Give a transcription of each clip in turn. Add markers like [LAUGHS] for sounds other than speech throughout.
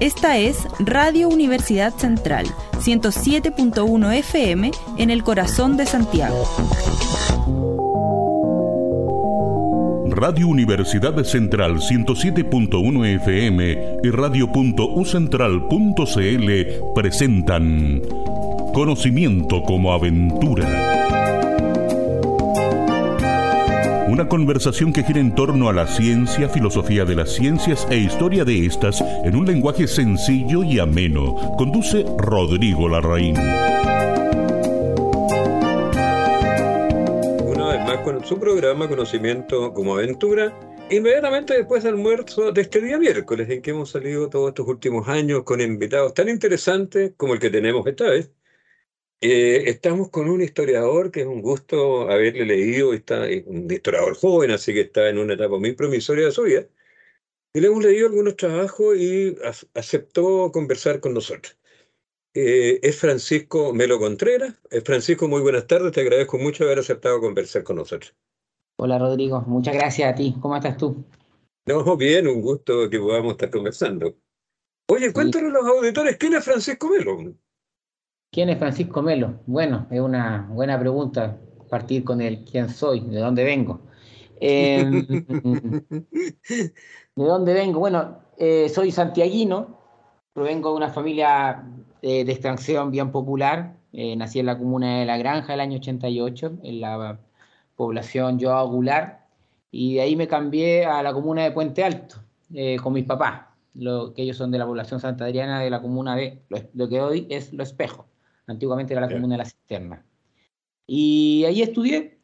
Esta es Radio Universidad Central, 107.1 FM en el corazón de Santiago. Radio Universidad Central 107.1 FM y radio.ucentral.cl presentan Conocimiento como aventura. Una conversación que gira en torno a la ciencia, filosofía de las ciencias e historia de estas en un lenguaje sencillo y ameno. Conduce Rodrigo Larraín. Una vez más con su programa Conocimiento como Aventura, inmediatamente después del almuerzo de este día miércoles, en que hemos salido todos estos últimos años con invitados tan interesantes como el que tenemos esta vez eh, estamos con un historiador que es un gusto haberle leído, está, un historiador joven, así que está en una etapa muy promisoria de su vida. Y le hemos leído algunos trabajos y aceptó conversar con nosotros. Eh, es Francisco Melo Contreras. Eh, Francisco, muy buenas tardes. Te agradezco mucho haber aceptado conversar con nosotros. Hola Rodrigo, muchas gracias a ti. ¿Cómo estás tú? No, bien, un gusto que podamos estar conversando. Oye, cuéntale a los auditores, ¿quién es Francisco Melo? ¿Quién es Francisco Melo? Bueno, es una buena pregunta partir con el quién soy, de dónde vengo. Em, [LAUGHS] ¿De dónde vengo? Bueno, eh, soy santiaguino, provengo de una familia de extracción bien popular. Eh, nací en la comuna de La Granja el año 88, en la población Joao Goulart, y de ahí me cambié a la comuna de Puente Alto eh, con mis papás, lo, que ellos son de la población Santa Adriana de la comuna de lo que hoy es Lo Espejo antiguamente era la comuna de la Cisterna. Y ahí estudié,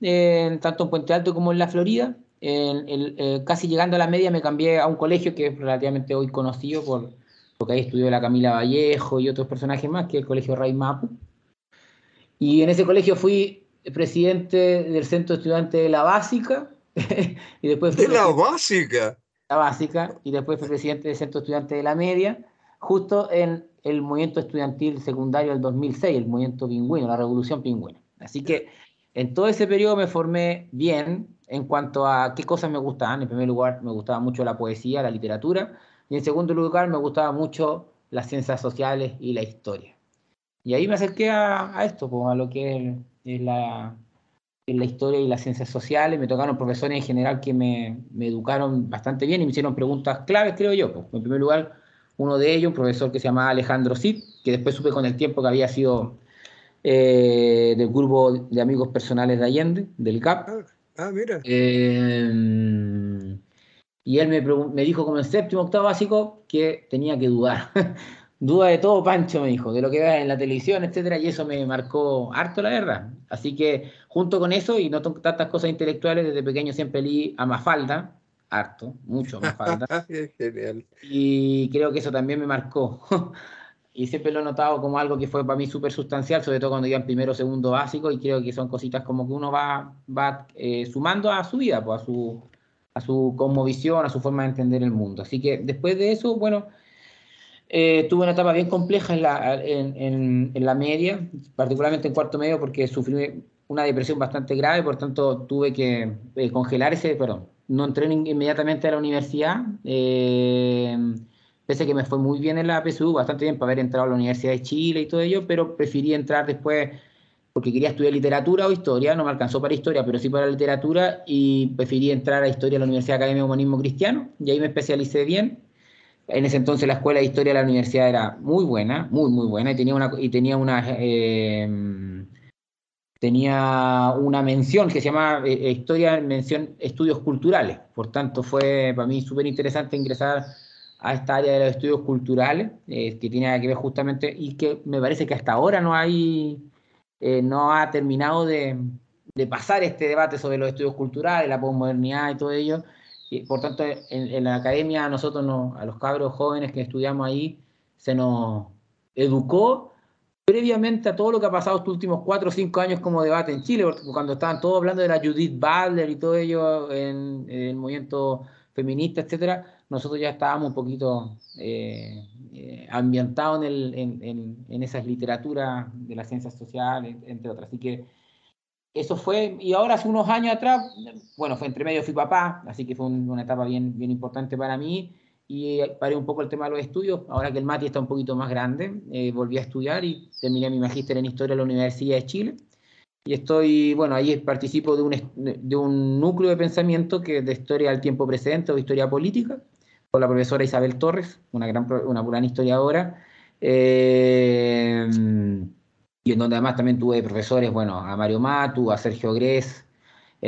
tanto en Puente Alto como en la Florida. Eh, casi llegando a la media me cambié a un colegio que es relativamente hoy conocido por, porque ahí estudió la Camila Vallejo y otros personajes más, que es el Colegio Ray Mapu. Y en ese colegio fui presidente del Centro Estudiante de la Básica. [LAUGHS] y después ¿De la Básica? La Básica. Y después fui presidente del Centro Estudiante de la Media, justo en el movimiento estudiantil secundario del 2006, el movimiento pingüino, la revolución pingüina. Así que en todo ese periodo me formé bien en cuanto a qué cosas me gustaban. En primer lugar, me gustaba mucho la poesía, la literatura, y en segundo lugar, me gustaba mucho las ciencias sociales y la historia. Y ahí me acerqué a, esto, pues, a lo que es, la, historia y las ciencias sociales. Me tocaron profesores en general que me, me, educaron bastante bien y me hicieron preguntas claves, creo yo. Pues. En primer lugar, uno de ellos, un profesor que se llamaba Alejandro Cid, que después supe con el tiempo que había sido eh, del grupo de amigos personales de Allende, del CAP. Ah, ah mira. Eh, y él me, me, dijo como en séptimo, octavo básico, que tenía que dudar. [LAUGHS] Duda de todo, Pancho, me dijo, de lo que veas en la televisión, etcétera, y eso me marcó harto, la verdad. Así que, junto con eso, y no tantas cosas intelectuales, desde pequeño siempre leí a Mafalda, harto, mucho me falta. [LAUGHS] Genial. Y creo que eso también me marcó. [LAUGHS] y siempre lo he notado como algo que fue para mí súper sustancial, sobre todo cuando iba en primero o segundo básico, y creo que son cositas como que uno va, va eh, sumando a su vida, pues, a su, a su cosmovisión, a su forma de entender el mundo. Así que después de eso, bueno, eh, tuve una etapa bien compleja en la, en, en, la media, particularmente en cuarto medio, porque sufrí una depresión bastante grave, por tanto tuve que eh, congelar ese, perdón, no entré inmediatamente a la universidad, eh, pese a que me fue muy bien en la PSU, bastante bien para haber entrado a la Universidad de Chile y todo ello, pero preferí entrar después porque quería estudiar literatura o historia, no me alcanzó para historia, pero sí para literatura, y preferí entrar a historia a la Universidad Academia de Humanismo Cristiano, y ahí me especialicé bien. En ese entonces la escuela de historia de la universidad era muy buena, muy, muy buena, y tenía una, y tenía una eh, tenía una mención que se llama eh, eh, Historia, mención Estudios Culturales. Por tanto, fue para mí súper interesante ingresar a esta área de los estudios culturales, eh, que tiene que ver justamente, y que me parece que hasta ahora no hay, no ha terminado de, pasar este debate sobre los estudios culturales, la posmodernidad y todo ello. Y, por tanto, en, la academia a nosotros, a los cabros jóvenes que estudiamos ahí, se nos educó previamente a todo lo que ha pasado estos últimos cuatro o cinco años como debate en Chile, cuando estaban todos hablando de la Judith Butler y todo ello en, el movimiento feminista, etcétera, nosotros ya estábamos un poquito eh, eh, ambientados en, en, esas literaturas de las ciencias sociales, entre otras. Así que eso fue, y ahora hace unos años atrás, bueno, fue entre medio fui papá, así que fue una etapa bien, bien importante para mí, y paré un poco el tema de los estudios. Ahora que el Mati está un poquito más grande, eh, volví a estudiar y terminé mi magíster en Historia en la Universidad de Chile. Y estoy, bueno, ahí participo de un, de un núcleo de pensamiento que de historia del tiempo presente o historia política, con la profesora Isabel Torres, una gran, una gran historiadora. Eh, y en donde además también tuve profesores, bueno, a Mario Matu, a Sergio Gres,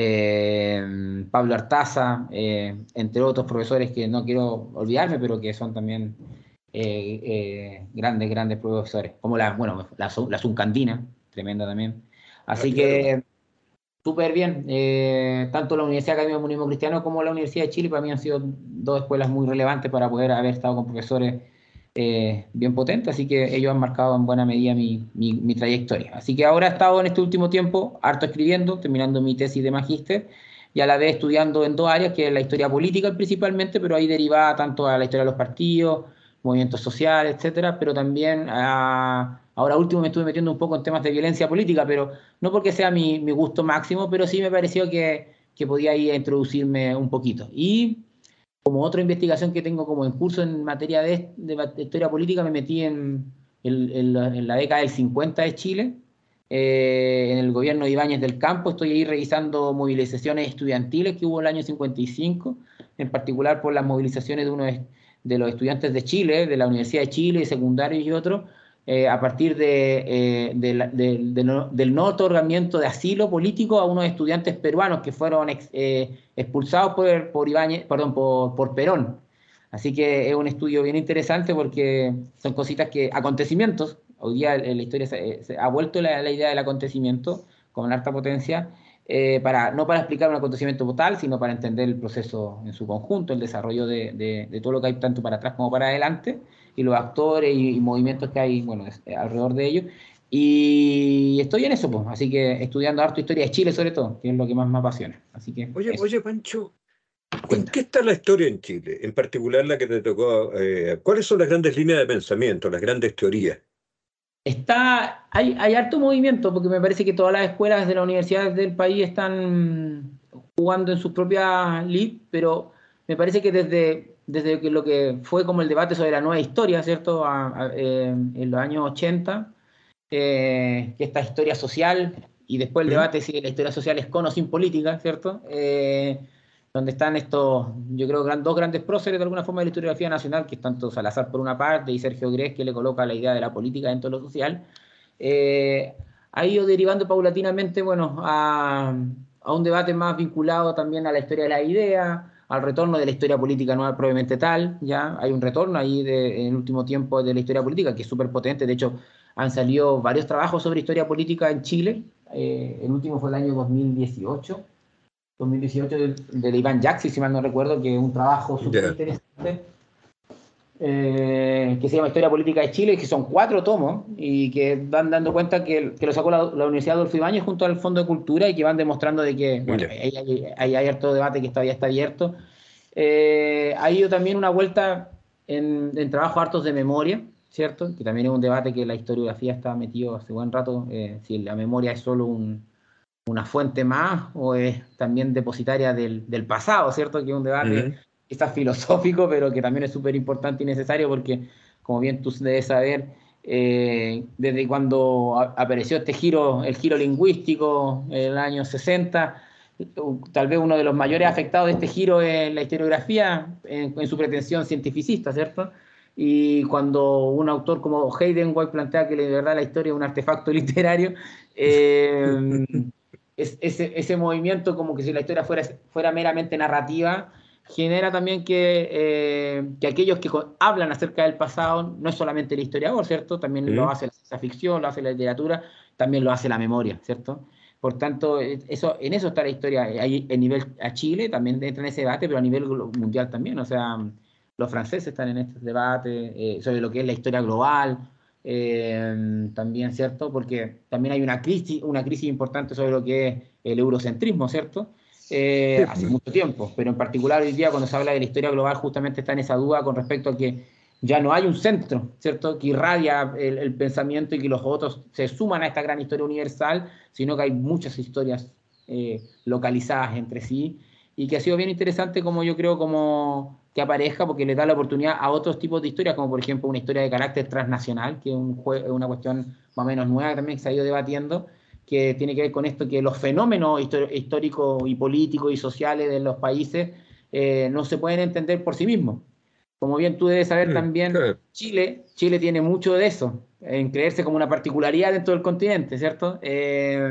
eh, Pablo Artaza, eh, entre otros profesores que no quiero olvidarme, pero que son también eh, grandes, grandes profesores, como la, bueno, la, la Zuncandina, tremenda también. Así que súper bien, tanto la Universidad Académica de Comunismo Cristiano como la Universidad de Chile para mí han sido dos escuelas muy relevantes para poder haber estado con profesores eh, bien potente, así que ellos han marcado en buena medida mi, mi, trayectoria. Así que ahora he estado en este último tiempo harto escribiendo, terminando mi tesis de magíster y a la vez estudiando en dos áreas, que es la historia política principalmente, pero ahí derivada tanto a la historia de los partidos, movimientos sociales, etcétera, pero también ahora último me estuve metiendo un poco en temas de violencia política, pero no porque sea mi, mi gusto máximo, pero sí me pareció que, que podía ir a introducirme un poquito. Y como otra investigación que tengo como en curso en materia de, historia política, me metí en, la, década del 50 de Chile, eh, en el gobierno de Ibáñez del Campo. Estoy ahí revisando movilizaciones estudiantiles que hubo en el año 55, en particular por las movilizaciones de uno de los estudiantes de Chile, de la Universidad de Chile, secundarios y otros, eh, a partir de, eh, del no otorgamiento de asilo político a unos estudiantes peruanos que fueron eh, expulsados por, por, perdón, por, Perón. Así que es un estudio bien interesante porque son cositas que, acontecimientos, hoy día la historia se, ha vuelto la, idea del acontecimiento con alta potencia, para, no para explicar un acontecimiento total, sino para entender el proceso en su conjunto, el desarrollo de, de todo lo que hay tanto para atrás como para adelante y los actores y, movimientos que hay bueno, eh, alrededor de ellos. Y estoy en eso, pues, así que estudiando harto historia de Chile sobre todo, que es lo que más me apasiona. Así que oye, oye Pancho, ¿en qué está la historia en Chile? En particular la que te tocó, eh, ¿cuáles son las grandes líneas de pensamiento, las grandes teorías? Está, hay, hay harto movimiento, porque me parece que todas las escuelas de las universidades del país están jugando en sus propias leads, pero me parece que desde desde que lo que fue como el debate sobre la nueva historia, ¿cierto? Eh, en los años 80, eh, esta historia social, y después el debate si la historia social es con o sin política, ¿cierto? Eh, donde están estos, yo creo, dos grandes próceres de alguna forma de la historiografía nacional, que están tanto Salazar por una parte y Sergio Gres, que le coloca la idea de la política dentro de lo social, ha ido derivando paulatinamente, bueno, a, a un debate más vinculado también a la historia de la idea, al retorno de la historia política no probablemente tal, ya hay un retorno ahí de, en el último tiempo de la historia política que es súper potente, de hecho han salido varios trabajos sobre historia política en Chile, eh, el último fue el año 2018, 2018 de, de Iván Jackson, si mal no recuerdo, que es un trabajo súper interesante eh, que se llama Historia Política de Chile, que son cuatro tomos y que van dando cuenta que, lo sacó la, Universidad Adolfo Ibáñez junto al Fondo de Cultura y que van demostrando de que bueno, hay, hay, hay, debate que todavía está abierto. Eh, ha ido también una vuelta en, en trabajos hartos de memoria, ¿cierto? Que también es un debate que la historiografía está metido hace buen rato, eh, si la memoria es solo una fuente más o es también depositaria del, pasado, ¿cierto? Que es un debate quizás [LAUGHS] filosófico, pero que también es súper importante y necesario porque, como bien tú debes saber, eh, desde cuando apareció este giro, el giro lingüístico en el año 60, tal vez uno de los mayores afectados de este giro es la historiografía en, su pretensión cientificista, ¿cierto? Y cuando un autor como Heidenwald plantea que de verdad la historia es un artefacto [LAUGHS] literario, eh, [LAUGHS] ese, ese, movimiento como que si la historia fuera, fuera meramente narrativa, genera también que, eh, que, aquellos que hablan acerca del pasado no es solamente el historiador, ¿cierto? También lo hace la ficción, lo hace la literatura, también lo hace la memoria, ¿cierto? Por tanto, eh, eso, en eso está la historia. Hay, en nivel a Chile también entra en ese debate, pero a nivel mundial también. O sea, los franceses están en este debate eh, sobre lo que es la historia global, también, ¿cierto? Porque también hay una crisis, una crisis importante sobre lo que es el eurocentrismo, ¿cierto? Eh, hace mucho tiempo, pero en particular hoy día cuando se habla de la historia global justamente está en esa duda con respecto a que ya no hay un centro, ¿cierto?, que irradia el, pensamiento y que los otros se suman a esta gran historia universal, sino que hay muchas historias eh, localizadas entre sí y que ha sido bien interesante como yo creo como que aparezca porque le da la oportunidad a otros tipos de historias, como por ejemplo una historia de carácter transnacional, que es un una cuestión más o menos nueva también que se ha ido debatiendo, que tiene que ver con esto, que los fenómenos históricos y políticos y sociales de los países eh, no se pueden entender por sí mismos. Como bien tú debes saber mm, también, Chile, Chile tiene mucho de eso, en creerse como una particularidad dentro del continente, ¿cierto? Eh,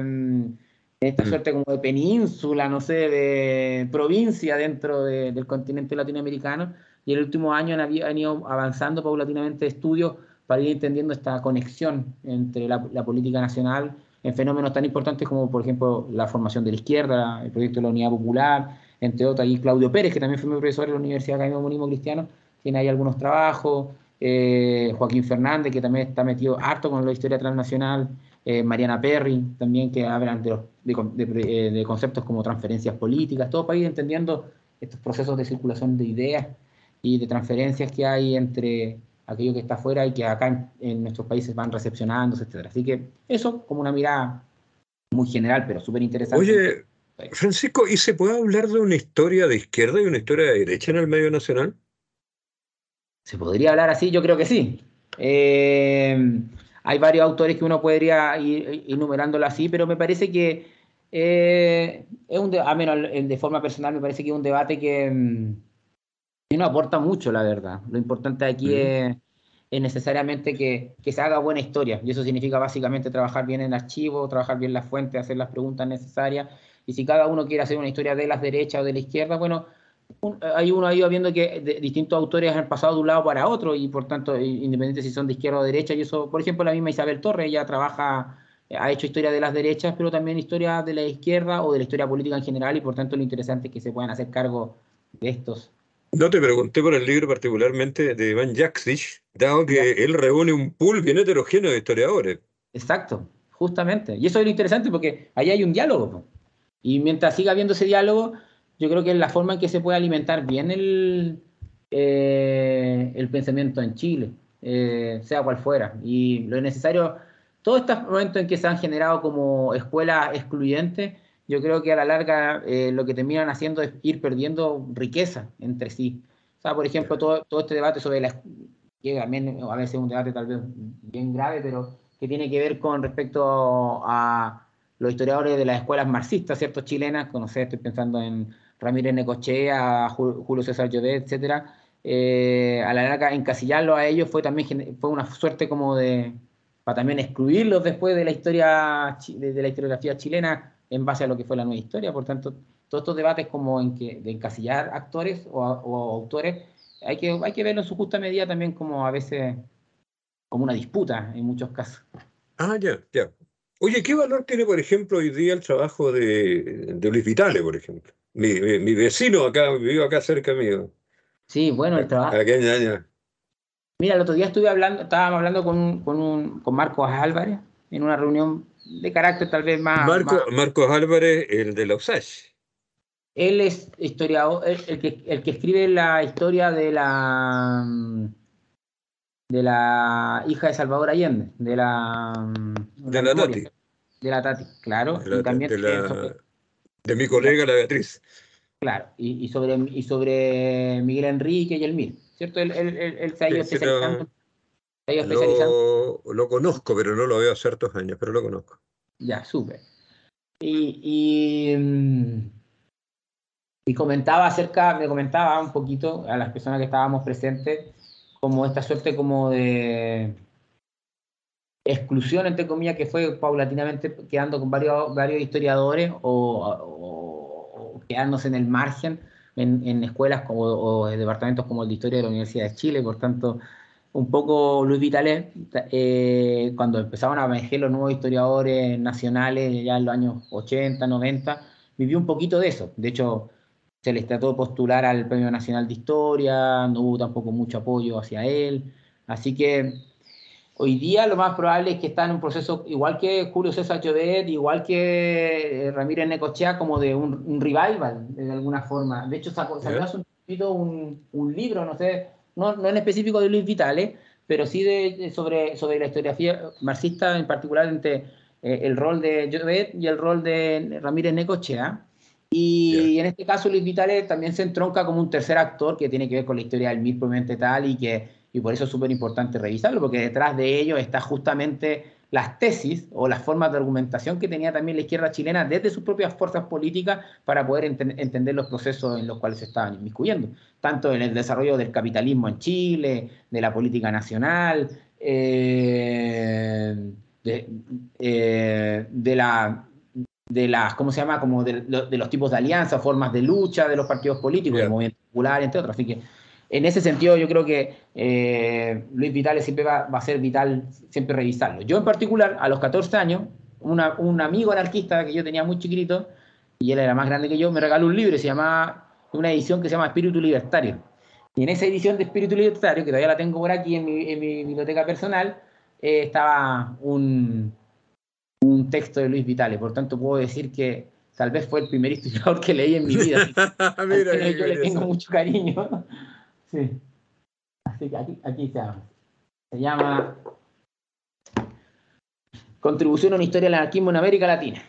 esta mm. suerte como de península, no sé, de provincia dentro del continente latinoamericano, y en el último año han, han, ido avanzando paulatinamente estudios para ir entendiendo esta conexión entre la, política nacional en fenómenos tan importantes como, por ejemplo, la formación de la izquierda, el proyecto de la Unidad Popular, entre otros, y Claudio Pérez, que también fue mi profesor en la Universidad Académica Comunismo Cristiano, tiene ahí algunos trabajos, eh, Joaquín Fernández, que también está metido harto con la historia transnacional, eh, Mariana Perry, también que hablan de, eh, de, conceptos como transferencias políticas, todo para ir entendiendo estos procesos de circulación de ideas y de transferencias que hay entre aquello que está afuera y que acá en, nuestros países van recepcionándose, etc. Así que eso como una mirada muy general, pero súper interesante. Oye, Francisco, ¿y se puede hablar de una historia de izquierda y una historia de derecha en el medio nacional? ¿Se podría hablar así? Yo creo que sí. Eh, hay varios autores que uno podría ir enumerándolo así, pero me parece que eh, es un, a menos de forma personal, me parece que es un debate que, mm, no aporta mucho, la verdad. Lo importante aquí es, necesariamente que, se haga buena historia, y eso significa básicamente trabajar bien en archivo, trabajar bien las fuentes, hacer las preguntas necesarias, y si cada uno quiere hacer una historia de las derechas o de la izquierda, bueno, hay uno ha ido viendo que distintos autores han pasado de un lado para otro y por tanto, independiente si son de izquierda o derecha, y eso, por ejemplo, la misma Isabel Torres, ella trabaja, ha hecho historia de las derechas, pero también historia de la izquierda o de la historia política en general, y por tanto lo interesante es que se puedan hacer cargo de estos. No te pregunté por el libro particularmente de Iván Jaksich, dado que él reúne un pool bien heterogéneo de historiadores. Exacto, justamente. Y eso es lo interesante porque ahí hay un diálogo. Y mientras siga habiendo ese diálogo, yo creo que es la forma en que se puede alimentar bien el, eh, el pensamiento en Chile, eh, sea cual fuera. Y lo necesario, todos estos momentos en que se han generado como escuelas excluyentes, yo creo que a la larga eh, lo que terminan haciendo es ir perdiendo riqueza entre sí. O sea, por ejemplo, todo, todo este debate sobre la que también a veces es un debate tal vez bien grave, pero que tiene que ver con respecto a los historiadores de las escuelas marxistas, ¿cierto? Chilenas, no sé, estoy pensando en Ramírez Necochea, Julio César Llobet, etcétera, eh, a la larga encasillarlo a ellos fue también fue una suerte como de para también excluirlos después de la historia de, la historiografía chilena en base a lo que fue la nueva historia. Por tanto, todos estos debates como en que de encasillar actores o, autores hay que hay que verlo en su justa medida también como a veces como una disputa en muchos casos. Ah, ya, ya. Oye, ¿qué valor tiene, por ejemplo, hoy día el trabajo de, de Luis Vitale, por ejemplo? Mi, vecino acá, vive acá cerca mío. Sí, bueno, el trabajo. Mira, el otro día estuve hablando, estábamos hablando con, con, con Marcos Álvarez en una reunión de carácter tal vez más. Marcos Álvarez, el de la USACH. Él es historiador, el, que, el que escribe la historia de la de la hija de Salvador Allende, de la de la, Tati. De la Tati, claro. y también de mi colega la Beatriz. Claro, y, sobre, y sobre Miguel Enrique y el Mir, ¿cierto? Él, se ha ido especializando. Lo, lo, conozco, pero no lo veo hace ciertos años, pero lo conozco. Ya, súper. Y, y, comentaba acerca, me comentaba un poquito a las personas que estábamos presentes, como esta suerte como de exclusión, entre comillas, que fue paulatinamente quedando con varios, varios historiadores o, quedándose en el margen en, escuelas como, o departamentos como el de Historia de la Universidad de Chile. Por tanto, un poco Luis Vitale, eh, cuando empezaban a emerger los nuevos historiadores nacionales ya en los años 80, 90, vivió un poquito de eso. De hecho, se les trató de postular al Premio Nacional de Historia, no hubo tampoco mucho apoyo hacia él. Así que Hoy día lo más probable es que está en un proceso, igual que Julio César Llobet, igual que eh, Ramírez Necochea, como de un, revival, de alguna forma. De hecho, sacó, salió hace un, un, libro, no sé, no, no, en específico de Luis Vitale, pero sí de, sobre, sobre la historiografía marxista, en particular entre eh, el rol de Llobet y el rol de Ramírez Necochea. Y en este caso Luis Vitale también se entronca como un tercer actor que tiene que ver con la historia del MIR propiamente tal y que y por eso es súper importante revisarlo, porque detrás de ello está justamente las tesis o las formas de argumentación que tenía también la izquierda chilena desde sus propias fuerzas políticas para poder entender los procesos en los cuales se estaban inmiscuyendo, tanto en el desarrollo del capitalismo en Chile, de la política nacional, eh, eh, de, la de las, ¿cómo se llama? Como de, los tipos de alianzas, formas de lucha de los partidos políticos, del movimiento popular, entre otros. Así que en ese sentido yo creo que eh, Luis Vitales siempre va, a ser vital siempre revisarlo. Yo en particular, a los 14 años, un amigo anarquista que yo tenía muy chiquito, y él era más grande que yo, me regaló un libro, se llama, una edición que se llama Espíritu Libertario. Y en esa edición de Espíritu Libertario, que todavía la tengo por aquí en mi, biblioteca personal, eh, estaba un, un texto de Luis Vitale. Por tanto, puedo decir que tal vez fue el primer historiador que leí en mi vida. [LAUGHS] Mira, yo le tengo mucho cariño. Sí. Así que aquí, aquí se llama. Se llama Contribución a una historia del anarquismo en América Latina.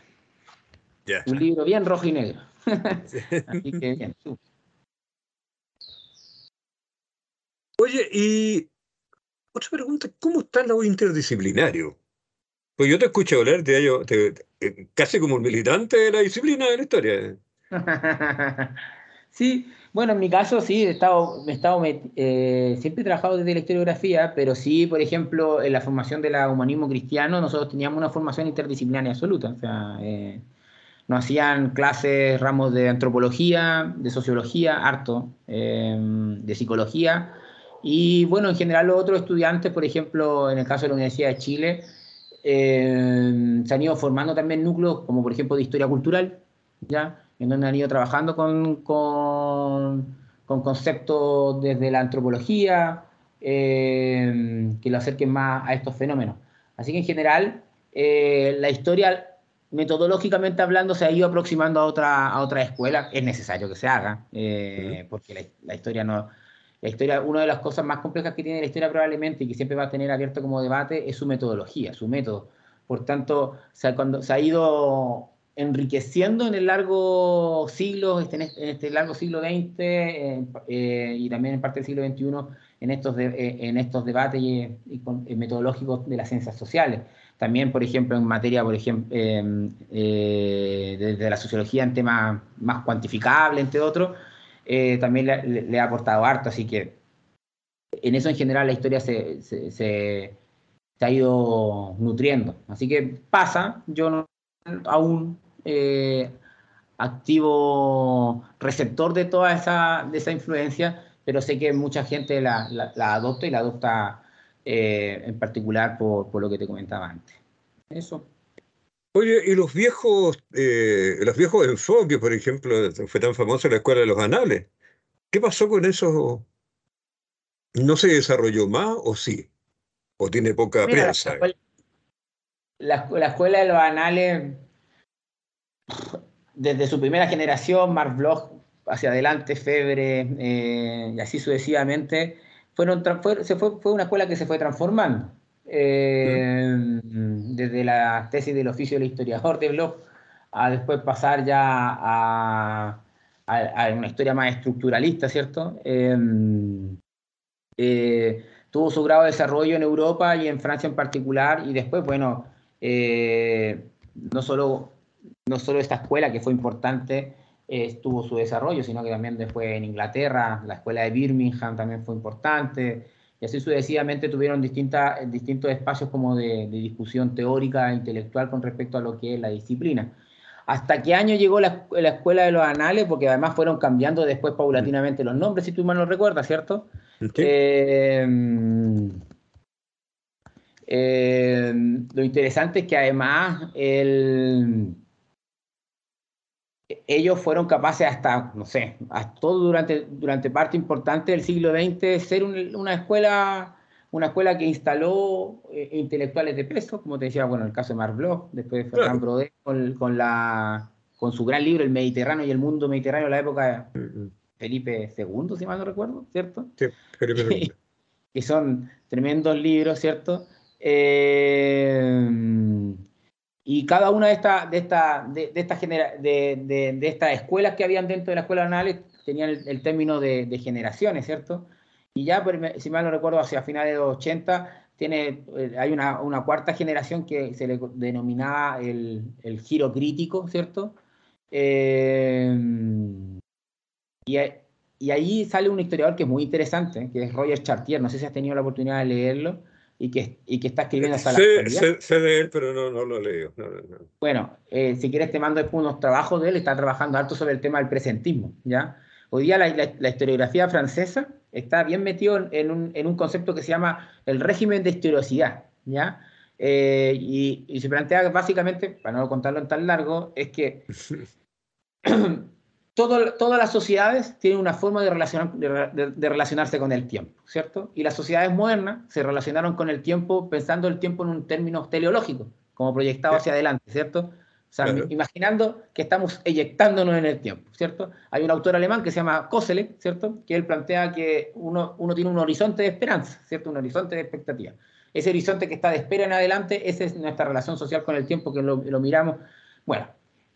Un libro bien rojo y negro. [LAUGHS] Así que bien. Oye, y otra pregunta, ¿cómo está lo interdisciplinario? Pues yo te escucho hablar de ello eh, casi como un militante de la disciplina de la historia. [LAUGHS] sí, bueno, en mi caso sí, he estado, he estado eh, siempre he trabajado desde la historiografía, pero sí, por ejemplo, en la formación del humanismo cristiano, nosotros teníamos una formación interdisciplinaria absoluta. O sea, eh, nos hacían clases, ramos de antropología, de sociología, harto, em, de psicología. Y bueno, en general los otros estudiantes, por ejemplo, en el caso de la Universidad de Chile, em, se han ido formando también núcleos como por ejemplo de historia cultural, ¿ya? En donde han ido trabajando con, con, conceptos desde la antropología eh, que lo acerquen más a estos fenómenos. Así que en general, eh, la historia, metodológicamente hablando, se ha ido aproximando a otra, a otra escuela. Es necesario que se haga, eh, porque la, historia no... La historia, una de las cosas más complejas que tiene la historia probablemente y que siempre va a tener abierto como debate es su metodología, su método. Por tanto, cuando se ha ido enriqueciendo en el largo siglo, este, en este, largo siglo XX eh, eh, y también en parte del siglo XXI, en estos, eh, en estos debates y, metodológicos de las ciencias sociales. También, por ejemplo, en materia, por ejemplo, desde la sociología en temas más cuantificables, entre otros, también le, ha aportado harto, así que en eso en general la historia se, se, se ha ido nutriendo. Así que pasa, yo no, aún eh, activo receptor de toda esa, de esa influencia, pero sé que mucha gente la, la, adopta y la adopta eh, en particular por, por, lo que te comentaba antes. Eso. Oye, y los viejos, eh, los viejos enfoques, por ejemplo, fue tan famosa la escuela de los anales. ¿Qué pasó con eso? ¿No se desarrolló más o sí? ¿O tiene poca prensa? La, la, escuela de los anales desde su primera generación, Mark Bloch hacia adelante, Febre eh, y así sucesivamente, fueron, fue, se fue, fue, una escuela que se fue transformando. Eh, desde la tesis del oficio del historiador de Bloch a después pasar ya a, a, una historia más estructuralista, ¿cierto? Eh, tuvo su grado de desarrollo en Europa y en Francia en particular, y después, bueno, no solo no solo esta escuela que fue importante eh, tuvo su desarrollo, sino que también después en Inglaterra, la escuela de Birmingham también fue importante, y así sucesivamente tuvieron distintas, distintos espacios como de, discusión teórica e intelectual con respecto a lo que es la disciplina. ¿Hasta qué año llegó la, Escuela de los Anales? Porque además fueron cambiando después paulatinamente los nombres, si tú mal no recuerdas, ¿cierto? Eh, eh, lo interesante es que además el, ellos fueron capaces hasta, no sé, hasta todo durante, durante parte importante del siglo XX de ser una escuela una escuela que instaló eh, intelectuales de peso, como te decía, bueno, el caso de Marc Bloch, después de Fernand Brodé, con, la, con su gran libro El Mediterráneo y el mundo mediterráneo la época de mm, mm. Felipe II, si mal no recuerdo, ¿cierto? Sí, Felipe II. [LAUGHS] que son tremendos libros, ¿cierto? Eh, Y cada una de estas de esta, de, de, esta de, de, estas escuelas que habían dentro de la escuela análisis tenían el, término de, generaciones, ¿cierto? Y ya, si mal no recuerdo, hacia finales de los 80, tiene, eh, hay una, una, cuarta generación que se le denominaba el, el giro crítico, ¿cierto? Eh, y, y, ahí sale un historiador que es muy interesante, que es Roger Chartier, no sé si has tenido la oportunidad de leerlo, y que, y que está escribiendo hasta la sé, sé, de él, pero no, no lo leo. No, bueno, eh, si quieres te mando después unos trabajos de él, está trabajando alto sobre el tema del presentismo, ¿ya? Hoy día la, la historiografía francesa está bien metido en un, en un, concepto que se llama el régimen de historiosidad, ¿ya? Eh, y, y, se plantea básicamente, para no contarlo en tan largo, es que [LAUGHS] [CLEARS THROAT] [CLEARS THROAT] todo, todas las sociedades tienen una forma de, relacionar, de, de, relacionarse con el tiempo, ¿cierto? Y las sociedades modernas se relacionaron con el tiempo pensando el tiempo en un término teleológico, como proyectado hacia adelante, ¿cierto? O sea, imaginando que estamos eyectándonos en el tiempo, ¿cierto? Hay un autor alemán que se llama Koselleck, ¿cierto? Que él plantea que uno, uno tiene un horizonte de esperanza, ¿cierto? Un horizonte de expectativa. Ese horizonte que está de espera en adelante, esa es nuestra relación social con el tiempo que lo, lo miramos. Bueno,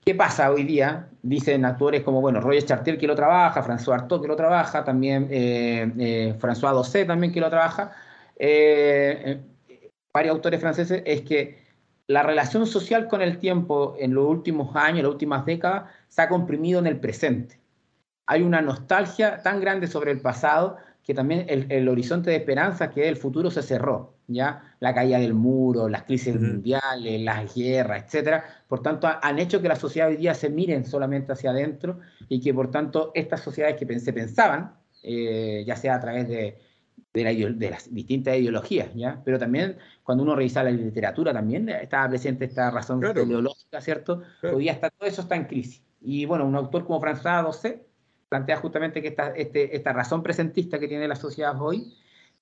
¿qué pasa hoy día? Dicen actores como, bueno, Roger Chartier que lo trabaja, François Artaud que lo trabaja, también eh, eh, François Dosset también que lo trabaja, eh, varios autores franceses, es que la relación social con el tiempo en los últimos años, las últimas décadas, se ha comprimido en el presente. Hay una nostalgia tan grande sobre el pasado que también el, horizonte de esperanza que es el futuro se cerró, ¿ya? La caída del muro, las crisis mundiales, las guerras, etcétera, por tanto han hecho que la sociedad hoy día se miren solamente hacia adentro y que por tanto estas sociedades que se pensaban, eh, ya sea a través de, de, las distintas ideologías, ¿ya? Pero también cuando uno revisa la literatura también estaba presente esta razón ideológica, ¿cierto? Hoy día está, todo eso está en crisis. Y bueno, un autor como François Dosset plantea justamente que esta, este, esta razón presentista que tiene la sociedad hoy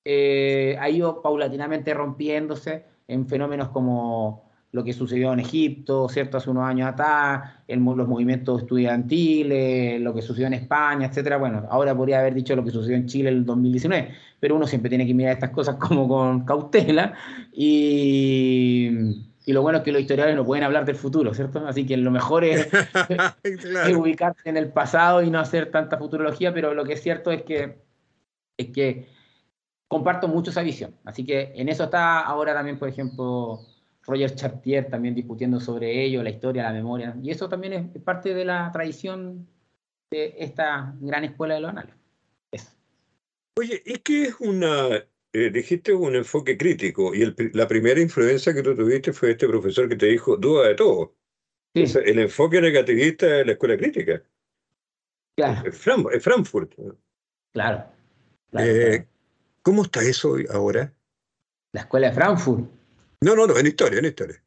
eh, ha ido paulatinamente rompiéndose en fenómenos como lo que sucedió en Egipto, ¿cierto? Hace unos años atrás, en los movimientos estudiantiles, lo que sucedió en España, etcétera. Bueno, ahora podría haber dicho lo que sucedió en Chile en el 2019, pero uno siempre tiene que mirar estas cosas como con cautela y, y lo bueno es que los historiadores no pueden hablar del futuro, ¿cierto? Así que lo mejor es, [LAUGHS] es, ubicarse en el pasado y no hacer tanta futurología, pero lo que es cierto es que, es que comparto mucho esa visión. Así que en eso está ahora también, por ejemplo, Roger Chartier también discutiendo sobre ello, la historia, la memoria. Y eso también es parte de la tradición de esta gran escuela de los anales. Oye, ¿y qué es una, eh, dijiste un enfoque crítico, y la primera influencia que tú tuviste fue este profesor que te dijo, duda de todo. el enfoque negativista de la escuela crítica. Claro. Es, Frankfurt. Claro. Eh, ¿Cómo está eso ahora? La escuela de Frankfurt. No, no, no, en historia, en historia.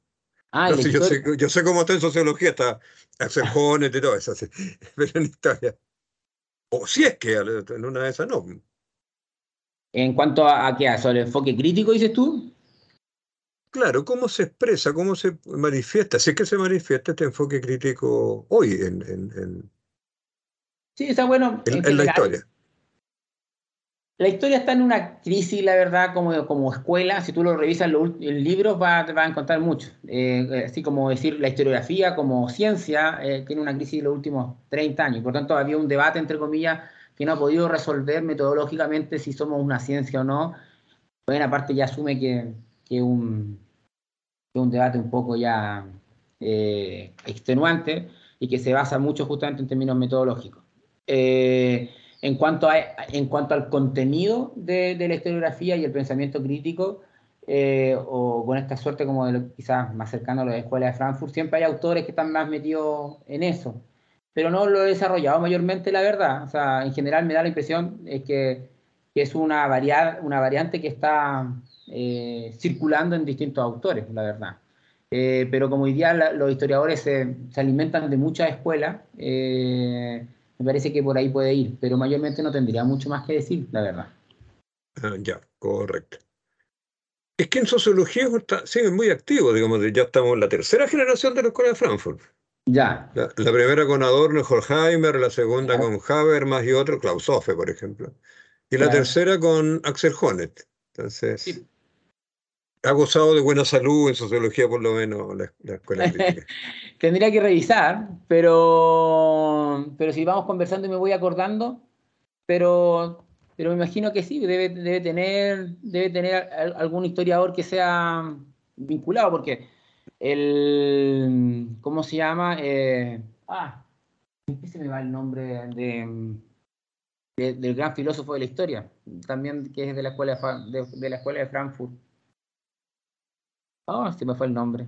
Ah, yo, sé, yo, sé, cómo está en sociología, está Axel y todo eso, [LAUGHS] pero en historia. O si es que en una de esas no. En cuanto a, qué, ¿Sobre el enfoque crítico, dices tú? Claro, ¿cómo se expresa, cómo se manifiesta? Si es que se manifiesta este enfoque crítico hoy en, en, sí, está bueno. En, la historia. La historia está en una crisis, la verdad, como, como escuela. Si tú lo revisas en libros, va, va a encontrar mucho. Eh, así como decir, la historiografía como ciencia eh, tiene una crisis de los últimos 30 años. Por tanto, había un debate, entre comillas, que no ha podido resolver metodológicamente si somos una ciencia o no. Bueno, aparte ya asume que es un, un, debate un poco ya eh, extenuante y que se basa mucho justamente en términos metodológicos. Eh, en cuanto, a, en cuanto al contenido de, la historiografía y el pensamiento crítico, eh, o con esta suerte como de quizás más cercano a la escuela de Frankfurt, siempre hay autores que están más metidos en eso, pero no lo he desarrollado mayormente, la verdad. O sea, en general me da la impresión es que, es una, una variante que está eh, circulando en distintos autores, la verdad. Eh, pero como hoy los historiadores se, se, alimentan de muchas escuelas, me parece que por ahí puede ir, pero mayormente no tendría mucho más que decir, la verdad. Ah, ya, correcto. Es que en sociología está, sigue muy activo, digamos, ya estamos en la tercera generación de la Escuela de Frankfurt. Ya. La, primera con Adorno y Horkheimer, la segunda con Habermas y otro, Klaus Hofe, por ejemplo. Y la tercera con Axel Honneth. Entonces. ha gozado de buena salud en sociología, por lo menos, la, escuela [LAUGHS] crítica. Tendría que revisar, pero, pero si vamos conversando y me voy acordando, pero, pero me imagino que sí, debe, debe, tener, debe tener algún historiador que sea vinculado, porque el, ¿cómo se llama? Eh, ah, ¿qué se me va el nombre de, del gran filósofo de la historia? También que es de la escuela de, de la escuela de Frankfurt. Ah, oh, se me fue el nombre.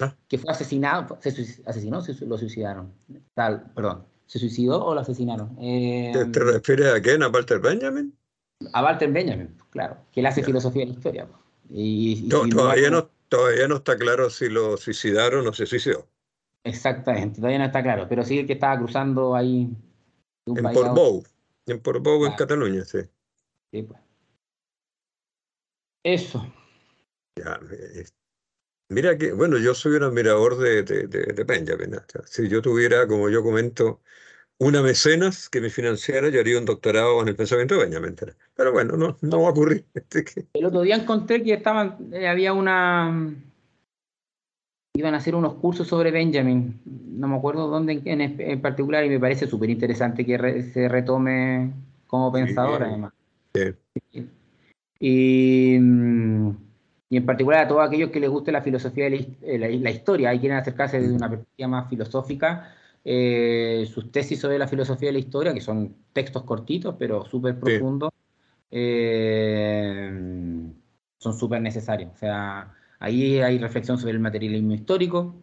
Ah. [LAUGHS] que fue asesinado, se asesinó, se, lo suicidaron. Tal, perdón, ¿se suicidó o lo asesinaron? Eh, ¿Te, refieres a quién? ¿A Walter Benjamin? A Walter Benjamin, claro, que él hace filosofía de la historia. Y, todavía, no, todavía no está claro si lo suicidaron o se suicidó. Exactamente, todavía no está claro, pero sí el que estaba cruzando ahí. en Portbou, en Portbou, en Cataluña, sí. Sí, pues. Eso. Ya, mira que, bueno, yo soy un admirador de, de, Benjamin. Si yo tuviera, como yo comento, una mecenas que me financiara, yo haría un doctorado en el pensamiento de Benjamin. Pero bueno, no, no va a ocurrir. [LAUGHS] El otro día encontré que estaban, eh, había una, iban a hacer unos cursos sobre Benjamin, no me acuerdo dónde en, particular, y me parece súper interesante que se retome como pensador, además. Sí. Y, mm, y en particular a todos aquellos que les guste la filosofía de la, eh, historia y quieren acercarse desde una perspectiva más filosófica, eh, sus tesis sobre la filosofía de la historia, que son textos cortitos pero súper profundos, eh, son súper necesarios. O sea, ahí hay reflexión sobre el materialismo histórico,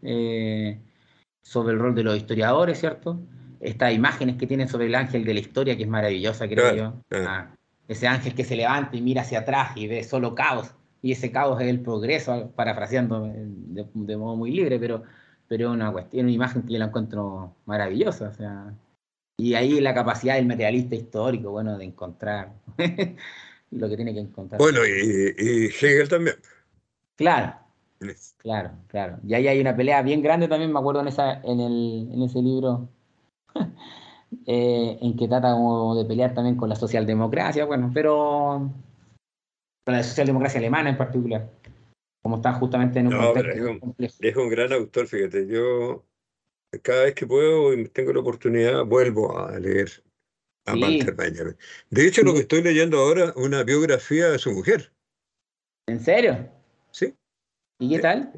sobre el rol de los historiadores, ¿cierto? Estas imágenes que tienen sobre el ángel de la historia, que es maravillosa, creo yo. Ah, ese ángel que se levanta y mira hacia atrás y ve solo caos y ese caos es el progreso, parafraseando de, modo muy libre, pero pero es una cuestión, una imagen que yo la encuentro maravillosa, o sea, y ahí la capacidad del materialista histórico, bueno, de encontrar [LAUGHS] lo que tiene que encontrar. Bueno, y, Hegel también. Claro, claro, claro. Y ahí hay una pelea bien grande también, me acuerdo en, esa, en, el, en ese libro, [LAUGHS] eh, en que trata como de pelear también con la socialdemocracia, bueno, pero con la socialdemocracia alemana en particular, como están justamente en un contexto es un, gran autor, fíjate, yo cada vez que puedo y tengo la oportunidad vuelvo a leer a Walter Benjamin. De hecho, lo que estoy leyendo ahora una biografía de su mujer. ¿En serio? Sí. ¿Y qué tal?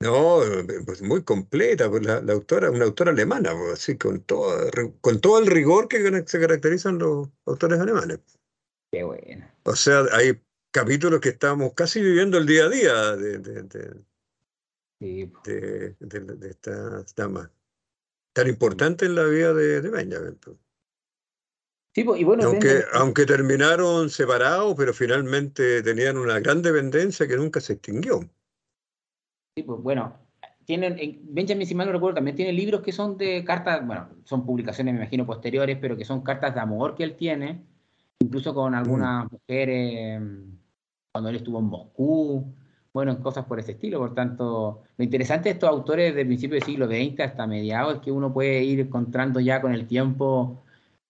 No, pues muy completa, pues la, autora, una autora alemana, pues, así con todo, con todo el rigor que se caracterizan los autores alemanes. Qué bueno. O sea, hay capítulos que estamos casi viviendo el día a día de, de, de, esta dama tan importante en la vida de, Benjamin. Sí, y bueno, aunque, aunque terminaron separados, pero finalmente tenían una gran dependencia que nunca se extinguió. Sí, pues bueno, tienen, Benjamin, si mal no recuerdo, también tiene libros que son de cartas, bueno, son publicaciones, me imagino, posteriores, pero que son cartas de amor que él tiene, incluso con algunas mm. mujeres cuando él estuvo en Moscú, bueno, cosas por ese estilo. Por tanto, lo interesante de estos autores del principio del siglo XX hasta mediados es que uno puede ir encontrando ya con el tiempo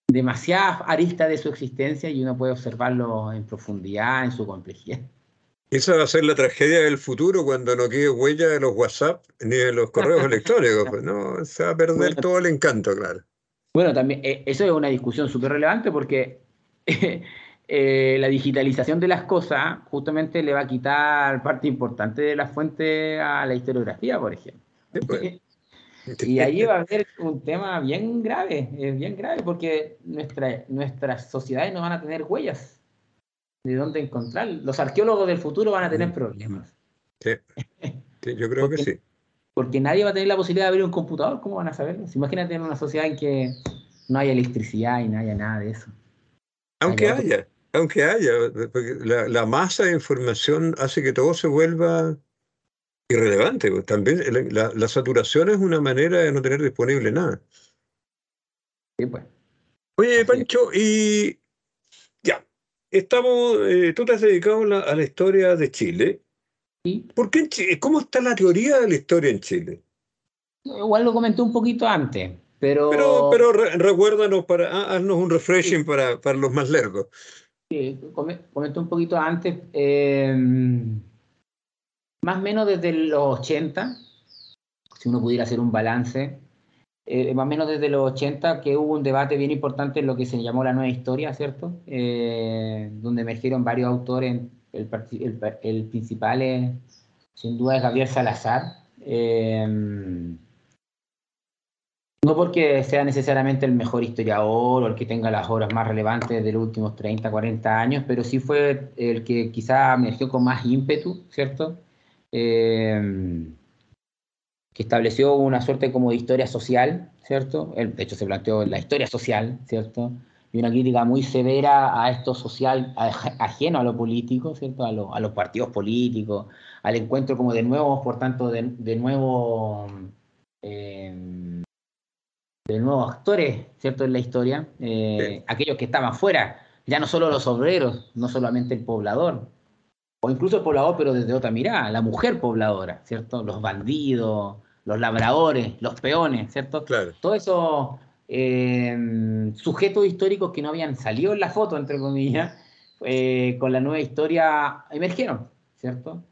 demasiadas aristas de su existencia y uno puede observarlo en profundidad, en su complejidad. Esa va a ser la tragedia del futuro cuando no quede huella de los WhatsApp ni de los correos [LAUGHS] electrónicos. Pues, ¿no? Se va a perder todo el encanto, claro. Bueno, también eh, eso es una discusión súper relevante porque [LAUGHS] eh, la digitalización de las cosas justamente le va a quitar parte importante de la fuente a la historiografía, por ejemplo. Pues. [LAUGHS] y ahí va a haber un tema bien grave, bien grave, porque nuestra, nuestras sociedades no van a tener huellas de dónde encontrar. Los arqueólogos del futuro van a tener problemas. Sí, yo creo que sí. Porque nadie va a tener la posibilidad de abrir un computador, ¿cómo van a saberlo? Imagínate en una sociedad en que no haya electricidad y no haya nada de eso. Aunque haya, aunque haya, porque la, masa de información hace que todo se vuelva irrelevante. Pues, también la, saturación es una manera de no tener disponible nada. Sí, pues. Oye, Pancho, y ya, estamos, eh, tú te has dedicado a la historia de Chile. ¿Sí? ¿Por qué ¿Cómo está la teoría de la historia en Chile? Igual lo comenté un poquito antes. Pero, pero, recuérdanos, para, haznos un refreshing para, para los más largos. Sí, comenté un poquito antes, eh, más o menos desde los 80, si uno pudiera hacer un balance, eh, más o menos desde los 80 que hubo un debate bien importante en lo que se llamó la nueva historia, ¿cierto? Eh, donde emergieron varios autores, el, el, principal es, sin duda es Gabriel Salazar. Eh, no porque sea necesariamente el mejor historiador o el que tenga las obras más relevantes de los últimos 30, 40 años, pero sí fue el que quizá emergió con más ímpetu, ¿cierto? que estableció una suerte como de historia social, ¿cierto? de hecho, se planteó la historia social, ¿cierto? Y una crítica muy severa a esto social ajeno a lo político, ¿cierto? A, los partidos políticos, al encuentro como de nuevos, por tanto, de, nuevo, em, de nuevos actores, ¿cierto? En la historia, eh, aquellos que estaban fuera, ya no solo los obreros, no solamente el poblador, o incluso el poblador, pero desde otra mirada, la mujer pobladora, ¿cierto? Los bandidos, los labradores, los peones, ¿cierto? Claro. Todos esos eh, sujetos históricos que no habían salido en la foto, entre comillas, eh, con la nueva historia emergieron, ¿cierto?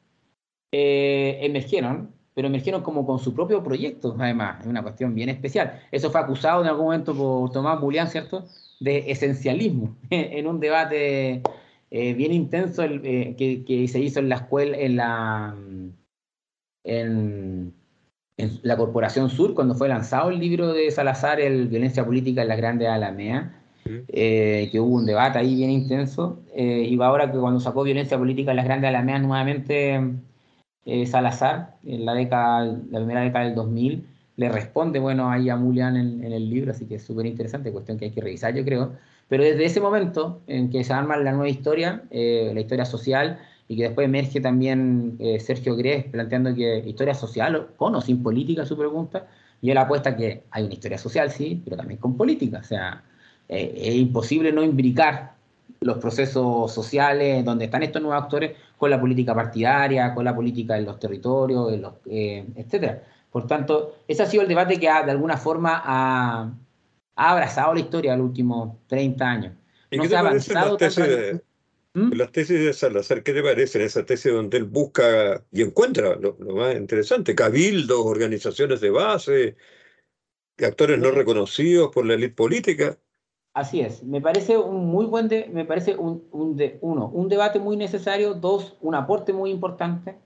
Eh, emergieron, pero emergieron como con su propio proyecto, además, es una cuestión bien especial. Eso fue acusado en algún momento por Tomás Bulián, ¿cierto? De esencialismo, [LAUGHS] en un debate bien intenso que, que, se hizo en la escuela, en la... En, en la Corporación Sur, cuando fue lanzado el libro de Salazar, el Violencia Política en las Grandes Alameas, eh, que hubo un debate ahí bien intenso, eh, y ahora que cuando sacó Violencia Política en las Grandes Alameas nuevamente eh, Salazar, en la, década, la primera década del 2000, le responde, bueno, ahí a Mulian en, el libro, así que es súper interesante, cuestión que hay que revisar, yo creo. Pero desde ese momento en que se arma la nueva historia, la historia social, y que después emerge también eh, Sergio Grés planteando que historia social, con o sin política, su pregunta, y él apuesta que hay una historia social, sí, pero también con política, o sea, eh, es imposible no imbricar los procesos sociales donde están estos nuevos actores con la política partidaria, con la política en los territorios, en los, eh, etcétera. Por tanto, ese ha sido el debate que ha, de alguna forma ha, abrazado la historia de los últimos 30 años. no se ha avanzado ¿Mm? Las tesis de Salazar, ¿qué te parecen? Esa tesis donde él busca y encuentra lo, más interesante, cabildos, organizaciones de base, actores no reconocidos por la élite política. Así es, me parece un muy buen, me parece un, uno, un debate muy necesario, dos, un aporte muy importante,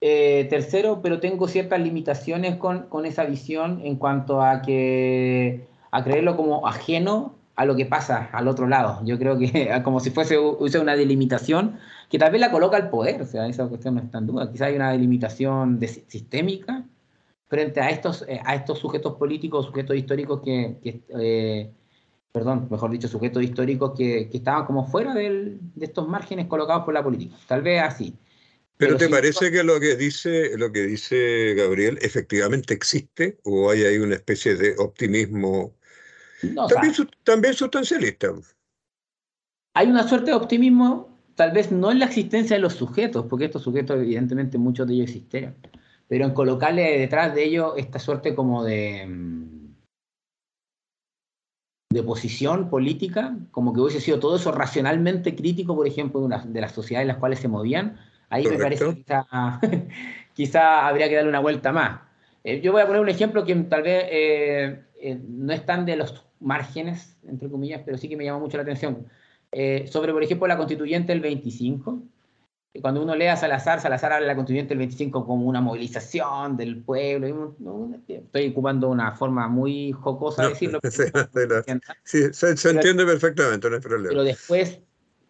eh, tercero, pero tengo ciertas limitaciones con, con, esa visión en cuanto a que a creerlo como ajeno a lo que pasa al otro lado. Yo creo que [LAUGHS] como si fuese una delimitación que tal vez la coloca al poder, o sea, esa cuestión no está en duda. Quizá hay una delimitación sistémica frente a estos, eh, a estos sujetos políticos, sujetos históricos que, eh, perdón, mejor dicho, sujetos históricos que, estaban como fuera de estos márgenes colocados por la política. Tal vez así. Pero, ¿te parece que lo que dice lo que dice Gabriel efectivamente existe o hay ahí una especie de optimismo también, sustancialista. Hay una suerte de optimismo, tal vez no en la existencia de los sujetos, porque estos sujetos, evidentemente, muchos de ellos existieron, pero en colocarle detrás de ellos esta suerte como de, mm, de posición política, como que hubiese sido todo eso racionalmente crítico, por ejemplo, de, una, de las sociedades en las cuales se movían, ahí me parece que [LAUGHS] quizá, habría que darle una vuelta más. Eh, yo voy a poner un ejemplo que tal vez eh, eh, no es tan de los márgenes, entre comillas, pero sí que me llama mucho la atención. Eh, sobre, por ejemplo, la constituyente del 25. Cuando uno lee a Salazar, Salazar habla de la constituyente del 25 como una movilización del pueblo. Estoy ocupando una forma muy jocosa de decirlo. [LAUGHS] Sí, se, entiende perfectamente, no hay problema. Pero después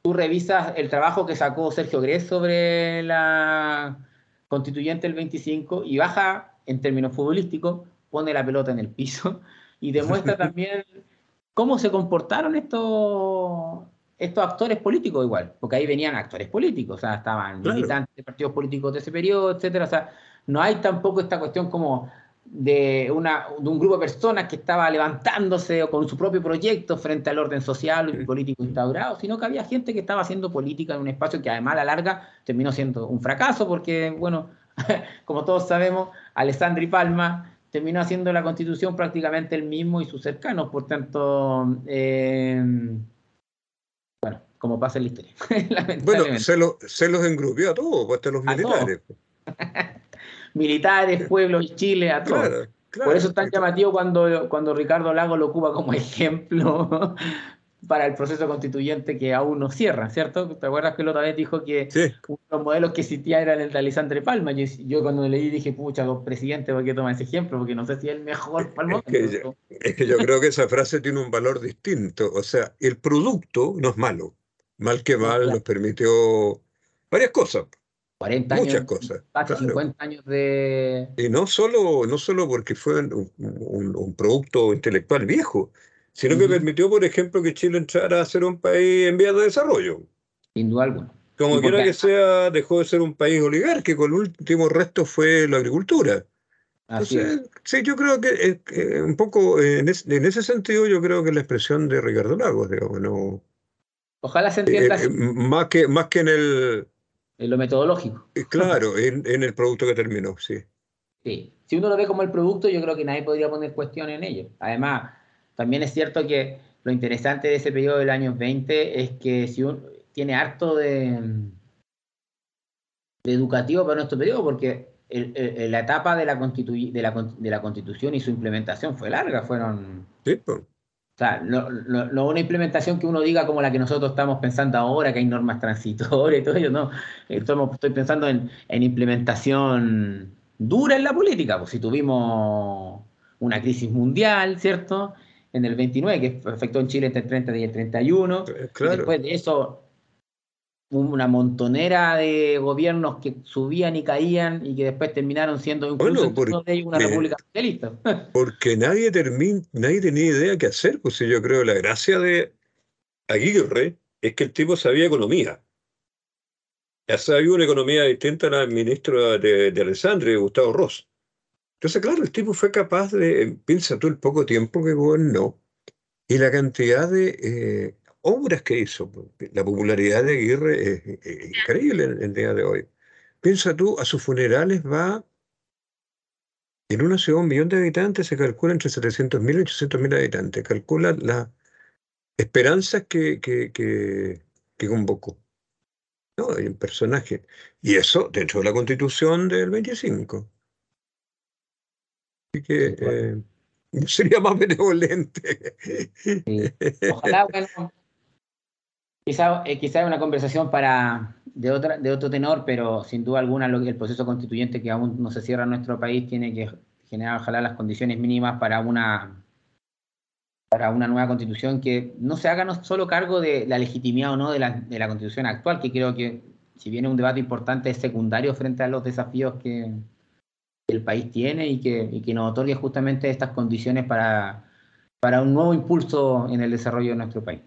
tú revisas el trabajo que sacó Sergio Grés sobre la constituyente del 25 y baja en términos futbolísticos, pone la pelota en el piso y demuestra [LAUGHS] también cómo se comportaron estos, estos actores políticos igual, porque ahí venían actores políticos, o sea, estaban militantes de partidos políticos de ese periodo, etcétera, o sea, no hay tampoco esta cuestión como de, una, de un grupo de personas que estaba levantándose o con su propio proyecto frente al orden social y político instaurado, sino que había gente que estaba haciendo política en un espacio que además a la larga terminó siendo un fracaso, porque, bueno, [LAUGHS] como todos sabemos, Alessandri Palma terminó haciendo la constitución prácticamente el mismo y sus cercanos. Por tanto, eh, como pasa en la historia. [LAUGHS] bueno, se, se, los engrupió a todos, pues, hasta los militares. [LAUGHS] militares, pueblos, Chile, a todos. Por eso es tan llamativo cuando, cuando Ricardo Lago lo ocupa como [LAUGHS] ejemplo para el proceso constituyente que aún no cierra, ¿cierto? ¿Te acuerdas que la otra vez dijo que los modelos que existía eran el de Alessandre Palma? Yo, yo cuando leí dije, pucha, los presidentes, ¿por qué toma ese ejemplo? Porque no sé si es el mejor Palma. Es que, yo, creo que esa frase tiene un valor distinto. O sea, el producto no es malo. Mal que mal nos permitió varias cosas. 40 años. Muchas cosas. 50 años de. Y no solo, no solo porque fue un, un producto intelectual viejo, sino que permitió, por ejemplo, que Chile entrara a ser un país en vías de desarrollo. Sin duda alguna. Como quiera que sea, dejó de ser un país oligárquico, el último resto fue la agricultura. Así Sí, yo creo que un poco en, ese sentido, yo creo que la expresión de Ricardo Lagos, digamos, no. Ojalá se entienda. Eh, más, que, más que en el. En lo metodológico. Eh, claro, en, en, el producto que terminó, sí. Sí. Si uno lo ve como el producto, yo creo que nadie podría poner cuestión en ello. Además, también es cierto que lo interesante de ese periodo del año 20 es que si uno tiene harto de, educativo para nuestro periodo, porque la etapa de la, de, la, constitución y su implementación fue larga, fueron... Sí, O sea, no, una implementación que uno diga como la que nosotros estamos pensando ahora, que hay normas transitorias y todo ello, no. estoy pensando en, en, implementación dura en la política, pues si tuvimos una crisis mundial, ¿cierto? en el 29, que afectó en Chile entre el 30 y el 31. Eh, después de eso, una montonera de gobiernos que subían y caían y que después terminaron siendo incluso una república socialista. [LAUGHS] Porque nadie, nadie tenía idea qué hacer. Pues yo creo la gracia de Aguirre es que el tipo sabía economía. Ya sabía una economía distinta a la del ministro de, de Alessandri, Gustavo Ross. Entonces, claro, el tipo fue capaz de, piensa tú el poco tiempo que gobernó y la cantidad de eh, obras que hizo. La popularidad de Aguirre es, increíble en el día de hoy. Piensa tú, a sus funerales va, en una ciudad, un millón de habitantes, se calcula entre 700.000 y 800.000 habitantes. Calcula las esperanzas que, que, que, que convocó. ¿no? Hay un personaje. Y eso dentro de la constitución del 25 que eh, sería más benevolente. [LAUGHS] Ojalá, bueno, quizá, eh, quizá una conversación para de, otra, de otro tenor, pero sin duda alguna lo, el proceso constituyente que aún no se cierra en nuestro país tiene que generar ojalá las condiciones mínimas para una para una nueva constitución que no se haga no solo cargo de la legitimidad o no de la, de la constitución actual, que creo que si viene un debate importante es secundario frente a los desafíos que, el país tiene y que, y que nos otorgue justamente estas condiciones para, para un nuevo impulso en el desarrollo de nuestro país.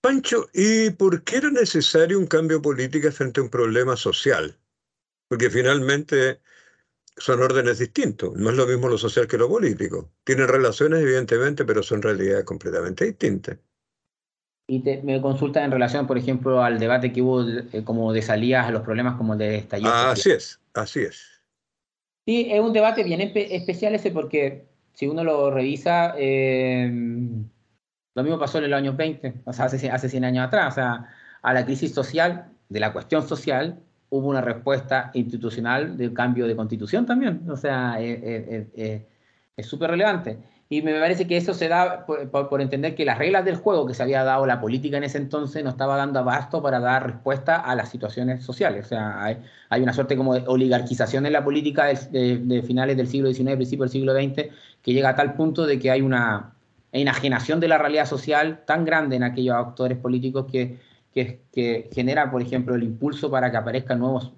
Pancho, ¿y por qué era necesario un cambio político frente a un problema social? Porque finalmente son órdenes distintos. No es lo mismo lo social que lo político. Tienen relaciones, evidentemente, pero son realidades completamente distintas. Y me consulta en relación, por ejemplo, al debate que hubo eh, como de salidas a los problemas como de estallido. así es, así es. Sí, es un debate bien especial ese porque si uno lo revisa, em, lo mismo pasó en los años 20, o sea, hace, hace 100 años atrás. O sea, a la crisis social, de la cuestión social, hubo una respuesta institucional del cambio de constitución también. O sea, es súper relevante. Y me parece que eso se da por, entender que las reglas del juego que se había dado la política en ese entonces no estaba dando abasto para dar respuesta a las situaciones sociales. O sea, hay, una suerte como de oligarquización en la política de, finales del siglo XIX, principios del siglo XX, que llega a tal punto de que hay una enajenación de la realidad social tan grande en aquellos actores políticos que, que, genera, por ejemplo, el impulso para que aparezcan nuevos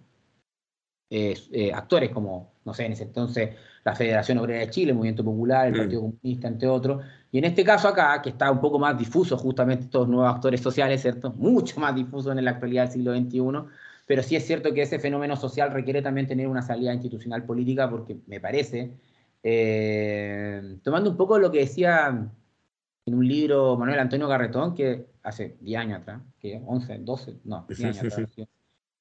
eh, eh, actores como, no sé, en ese entonces la Federación Obrera de Chile, el Movimiento Popular, el mm. Partido Comunista, entre otros. Y en este caso acá, que está un poco más difuso justamente estos nuevos actores sociales, ¿cierto? [LAUGHS] Mucho más difuso en la actualidad del siglo XXI, pero sí es cierto que ese fenómeno social requiere también tener una salida institucional política, porque me parece, eh, tomando un poco lo que decía en un libro Manuel Antonio Garretón, que hace 10 años atrás, que 11, 12, no, 10 años atrás,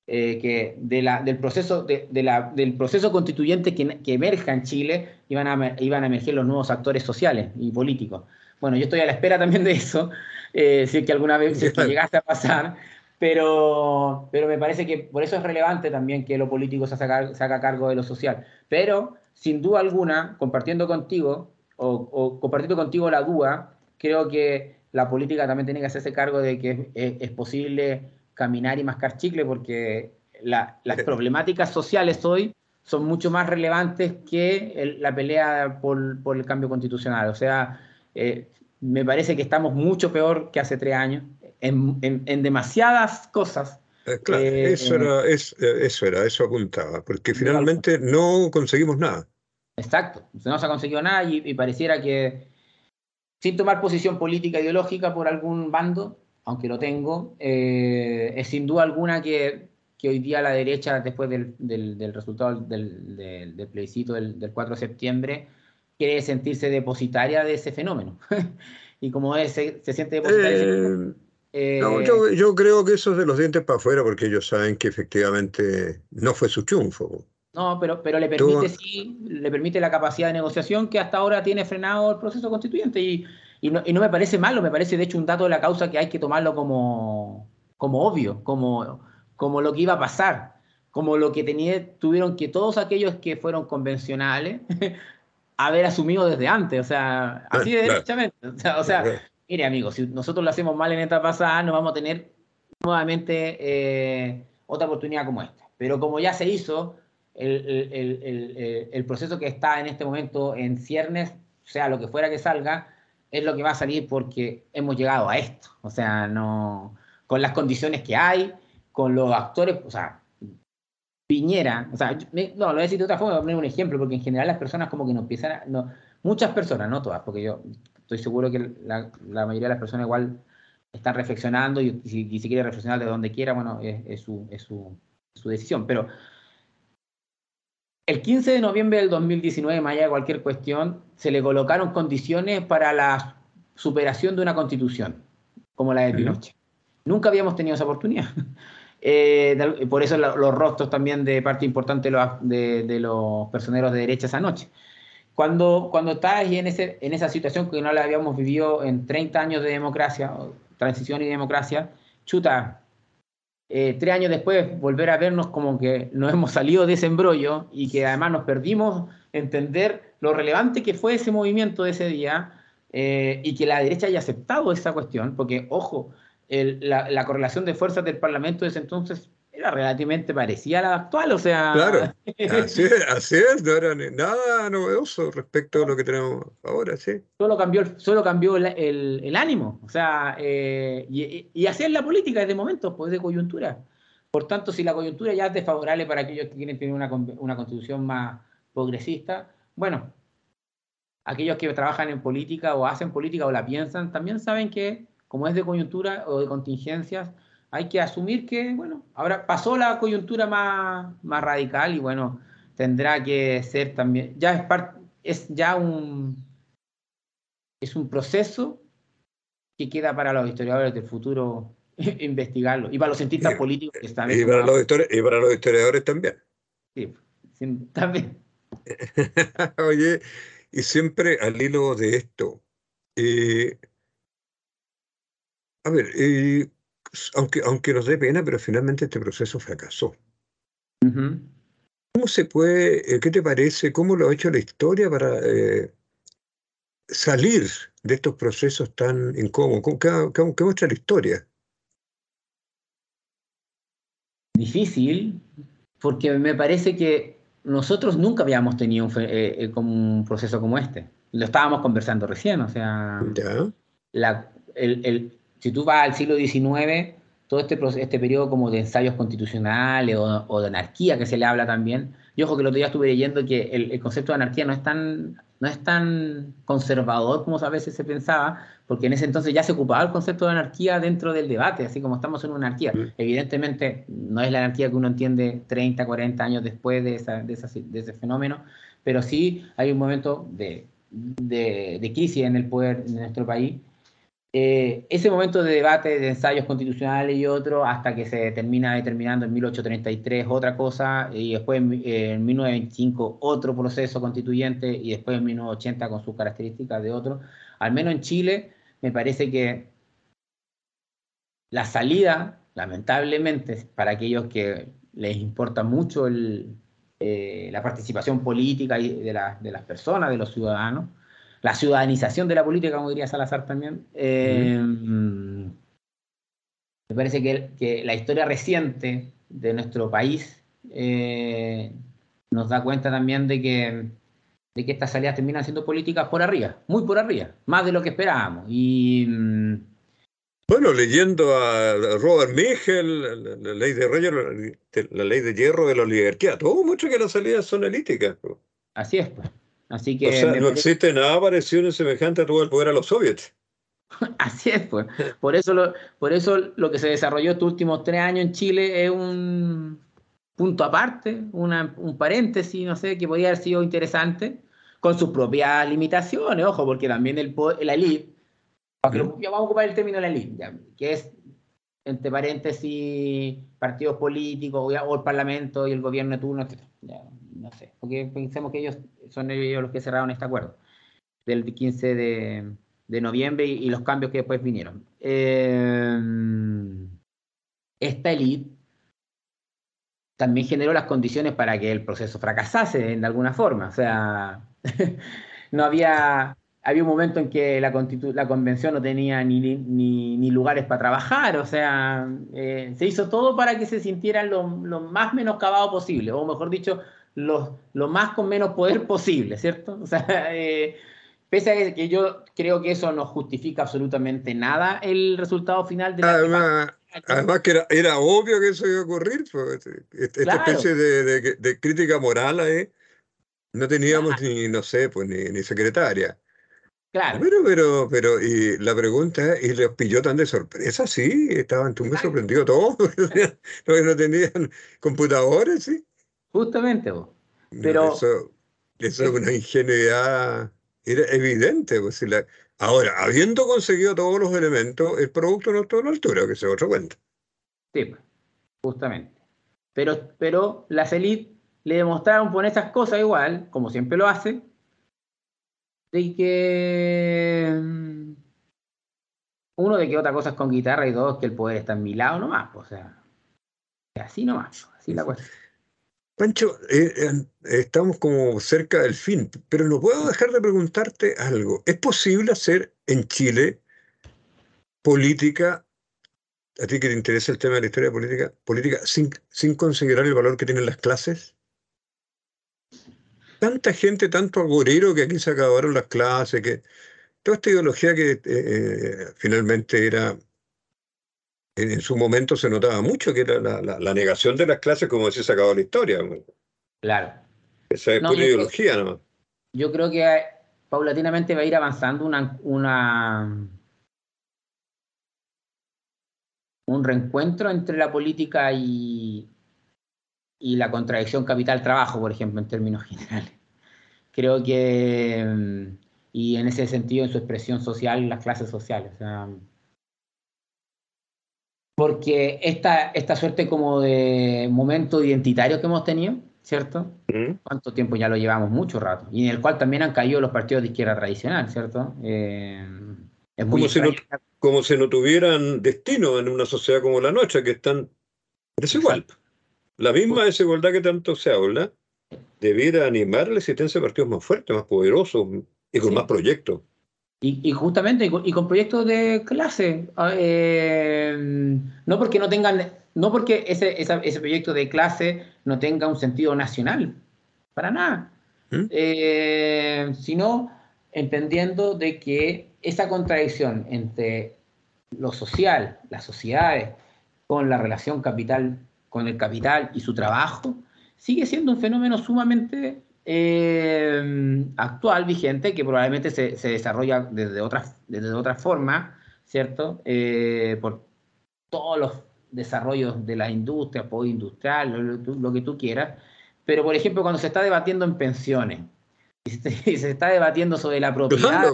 eh, que de la, del, proceso, de, la, del proceso constituyente que, que, emerja en Chile iban a, iban a emerger los nuevos actores sociales y políticos. bueno, yo estoy a la espera también de eso, eh, si es que alguna vez si es que llegase a pasar, pero, pero me parece que por eso es relevante también que lo político se haga, se haga cargo de lo social. Pero, sin duda alguna, compartiendo contigo, o, compartiendo contigo la duda, creo que la política también tiene que hacerse cargo de que es, posible caminar y mascar chicle, porque las problemáticas sociales hoy son mucho más relevantes que la pelea por, por, el cambio constitucional. O sea, eh, me parece que estamos mucho peor que hace tres años en, en, demasiadas cosas. Eh, claro, eh, eso, era, eso era, eso apuntaba, porque finalmente no conseguimos nada. Exacto, no se ha conseguido nada y, pareciera que, sin tomar posición política ideológica por algún bando, aunque lo tengo, es sin duda alguna que, que, hoy día la derecha, después del, del, resultado del, del, plebiscito del, 4 de septiembre, quiere sentirse depositaria de ese fenómeno. [LAUGHS] y como es, se, siente depositaria eh, eh, yo, creo que eso es de los dientes para afuera, porque ellos saben que efectivamente no fue su triunfo. No, pero, pero le permite sí, le permite la capacidad de negociación que hasta ahora tiene frenado el proceso constituyente. Y, y, no, y no, me parece malo, me parece de hecho un dato de la causa que hay que tomarlo como, como obvio, como, como lo que iba a pasar, como lo que tenía, tuvieron que todos aquellos que fueron convencionales [LAUGHS] haber asumido desde antes, o sea, así de derechamente. O sea, mire, amigos, si nosotros lo hacemos mal en esta pasada, no vamos a tener nuevamente eh, otra oportunidad como esta. Pero como ya se hizo, el, proceso que está en este momento en ciernes, sea lo que fuera que salga, es lo que va a salir porque hemos llegado a esto. O sea, no con las condiciones que hay, con los actores, o sea, Piñera, o sea, no, lo voy a decir de otra forma, voy a poner un ejemplo, porque en general las personas como que no empiezan a, no, muchas personas, no todas, porque yo estoy seguro que la, mayoría de las personas igual están reflexionando y, si, si quiere reflexionar de donde quiera, bueno, es, su, es su, su, decisión, pero el 15 de noviembre del 2019, más allá de cualquier cuestión, se le colocaron condiciones para la superación de una constitución, como la de Pinochet. Nunca habíamos tenido esa oportunidad. [LAUGHS] Eh, por eso los rostros también de parte importante de, los personeros de derecha esa noche. Cuando, cuando estás en, ese, en esa situación que no la habíamos vivido en 30 años de democracia, transición y democracia, chuta, eh, tres años después volver a vernos como que nos [LAUGHS] hemos salido de ese embrollo y que además nos perdimos entender lo relevante que fue ese movimiento de ese día eh, y que la derecha haya aceptado esa cuestión, porque ojo, la, correlación de fuerzas del Parlamento de ese entonces era relativamente parecida a la actual, o sea... Claro, [LAUGHS] así es, así es no era nada novedoso respecto a lo que tenemos ahora, sí. Solo cambió, solo cambió el, ánimo, o sea, eh, y, y, así es la política desde momentos, pues de coyuntura. Por tanto, si la coyuntura ya es desfavorable para aquellos que quieren tener una, una constitución más progresista, bueno, aquellos que trabajan en política o hacen política o la piensan, también saben que como es de coyuntura o de contingencias, hay que asumir que, bueno, ahora pasó la coyuntura más, más radical y bueno, tendrá que ser también, ya es, parte, es ya un, es un proceso que queda para los historiadores del futuro [LAUGHS] investigarlo y para los cientistas políticos que están... Y para, los y para los historiadores también. Sí, también. [LAUGHS] Oye, y siempre al hilo de esto, eh, a ver, eh, aunque, aunque nos dé pena, pero finalmente este proceso fracasó. ¿Cómo se puede, eh, qué te parece, cómo lo ha hecho la historia para eh, salir de estos procesos tan incómodos? ¿Qué, muestra la historia? Difícil, porque me parece que nosotros nunca habíamos tenido un, un proceso como este. Lo estábamos conversando recién, o sea, La, el, si tú vas al siglo XIX, todo este, este periodo como de ensayos constitucionales o, de anarquía que se le habla también, yo ojo que el otro día estuve leyendo que el, concepto de anarquía no es, tan, no es tan conservador como a veces se pensaba, porque en ese entonces ya se ocupaba el concepto de anarquía dentro del debate, así como estamos en una anarquía. Evidentemente no es la anarquía que uno entiende 30, 40 años después de, de, ese fenómeno, pero sí hay un momento de, de crisis en el poder en nuestro país Eh, ese momento de debate, de ensayos constitucionales y otro, hasta que se termina determinando en 1833 otra cosa, y después en, 1925 otro proceso constituyente, y después en 1980 con sus características de otro. Al menos en Chile, me parece que la salida, lamentablemente, para aquellos que les importa mucho eh, la participación política de las personas, de los ciudadanos, la ciudadanización de la política, como diría Salazar también. Eh, me parece que, la historia reciente de nuestro país eh, nos da cuenta también de que, de que estas salidas terminan siendo políticas por arriba, muy por arriba, más de lo que esperábamos. Y. Mm, bueno, leyendo a Robert Michel, la, ley de la ley de hierro de la oligarquía, todo mucho que las salidas son elíticas. Así es, pues. Así que o sea, no existe nada parecido ni semejante a todo el poder a los soviets. [LAUGHS] Así es, pues. Por eso, lo, por eso lo que se desarrolló estos últimos tres años en Chile es un punto aparte, un paréntesis, no sé, que podría haber sido interesante, con sus propias limitaciones, ojo, porque también el, la elite, ya vamos a ocupar el término de la elite, que es, entre paréntesis, partidos políticos o, el parlamento y el gobierno de turno, etc no sé, porque pensemos que ellos son ellos los que cerraron este acuerdo del 15 de, noviembre y, los cambios que después vinieron. Eh, esta élite también generó las condiciones para que el proceso fracasase de alguna forma. O sea, [LAUGHS] no había, había un momento en que la, la convención no tenía ni, ni, lugares para trabajar, o sea, eh, se hizo todo para que se sintieran lo, lo más menoscabado posible, o mejor dicho, lo, lo más con menos poder [LAUGHS] posible, ¿cierto? O sea, eh, pese a que yo creo que eso no justifica absolutamente nada el resultado final de la además, además que era, era, obvio que eso iba a ocurrir, pues, este, esta especie de, de, crítica moral ahí, no teníamos ni, no sé, pues ni, ni secretaria. Claro. Pero, pero, pero, y la pregunta es, ¿y los pilló tan de sorpresa? Sí, estaban muy sorprendidos todos, [LAUGHS] no, no tenían computadores, sí. Justamente, vos. Pero, eso, es una ingenuidad era evidente. Pues, la, ahora, habiendo conseguido todos los elementos, el producto no está a la altura, que se otra cuenta. Sí, pues, justamente. Pero, pero las élites le demostraron por esas cosas igual, como siempre lo hace, de que mm, uno de que otra cosa es con guitarra y dos que el poder está en mi lado nomás, pues, o sea, así nomás, así la cuestión. Pancho, eh, eh, estamos como cerca del fin, pero no puedo dejar de preguntarte algo. ¿Es posible hacer en Chile política, a ti que te interesa el tema de la historia política, política sin, sin considerar el valor que tienen las clases? Tanta gente, tanto agorero que aquí se acabaron las clases, que toda esta ideología que eh, finalmente era en, su momento se notaba mucho que era la, negación de las clases como si se acabó la historia. Claro. Esa es pura ideología nomás. Yo creo que paulatinamente va a ir avanzando una, una un reencuentro entre la política y, y la contradicción capital-trabajo, por ejemplo, en términos [LAUGHS] generales. Creo que, mm, y en ese sentido, en su expresión social, las clases sociales. O sea, porque esta, esta suerte como de momento identitario que hemos tenido, ¿cierto? ¿Cuánto tiempo ya lo llevamos? Mucho rato. Y en el cual también han caído los partidos de izquierda tradicional, ¿cierto? Eh, es como, si no, como si no tuvieran destino en una sociedad como la nuestra, que están desigual. La misma desigualdad que tanto se habla debiera animar la existencia de partidos más fuertes, más poderosos y con más proyectos. Y, justamente, y con, proyectos de clase, ah, eh, no porque no tengan, no porque ese, ese proyecto de clase no tenga un sentido nacional, para nada, ¿Mm? eh, sino entendiendo de que esa contradicción entre lo social, las sociedades, con la relación capital, con el capital y su trabajo, sigue siendo un fenómeno sumamente eh, actual, vigente, que probablemente se, desarrolla desde otras desde otra forma, ¿cierto? Eh, por todos los desarrollos de la industria, postindustrial, lo, lo, que tú quieras. Pero, por ejemplo, cuando se está debatiendo en pensiones y se, [LAUGHS] está debatiendo sobre la propiedad,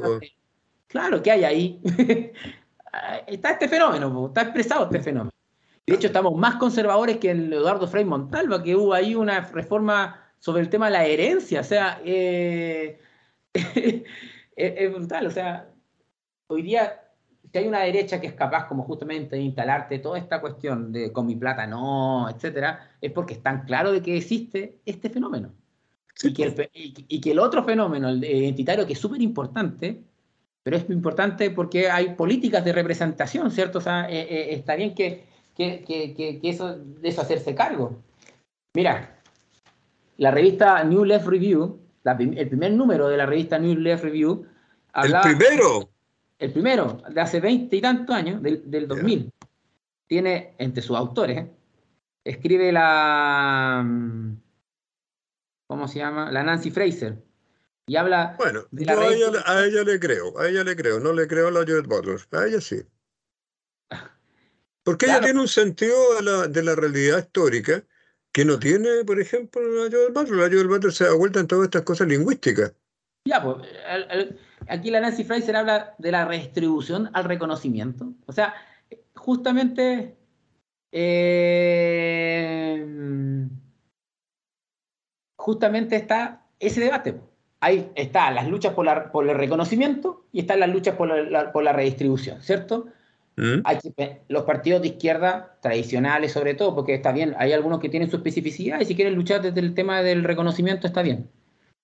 claro, ¿qué hay ahí? [LAUGHS] está este fenómeno, está expresado este fenómeno. De hecho, estamos más conservadores que el Eduardo Frei Montalva, que hubo ahí una reforma sobre el tema de la herencia. O sea, eh, [LAUGHS] es, brutal. O sea, hoy día, si hay una derecha que es capaz como justamente de instalarte toda esta cuestión de con mi plata no, etcétera, es porque están claros de que existe este fenómeno. y, que el, y, que el, otro fenómeno, el identitario, que es súper importante, pero es importante porque hay políticas de representación, ¿cierto? O sea, eh, eh, está bien que que, eso, de eso hacerse cargo. Mira, la revista New Left Review, el primer número de la revista New Left Review. ¿El primero? El primero, de hace veinte y tantos años, del, del 2000. Tiene, entre sus autores, escribe la. ¿Cómo se llama? La Nancy Fraser. Y habla. Bueno, yo a, ella, a, ella, le creo, a ella le creo, no le creo a la Judith Butler, a ella sí. [LAUGHS] Porque ella tiene un sentido de la, realidad histórica que no tiene, por ejemplo, la del Butler. La del Butler se da vuelta en todas estas cosas lingüísticas. Ya, pues, aquí la Nancy Fraser habla de la redistribución al reconocimiento. O sea, justamente eh, justamente está ese debate. Ahí está las luchas por, el reconocimiento y están las luchas por por la redistribución, ¿cierto? ¿Mm? Hay los partidos de izquierda tradicionales sobre todo, porque está bien, hay algunos que tienen su especificidad y si quieren luchar desde el tema del reconocimiento está bien.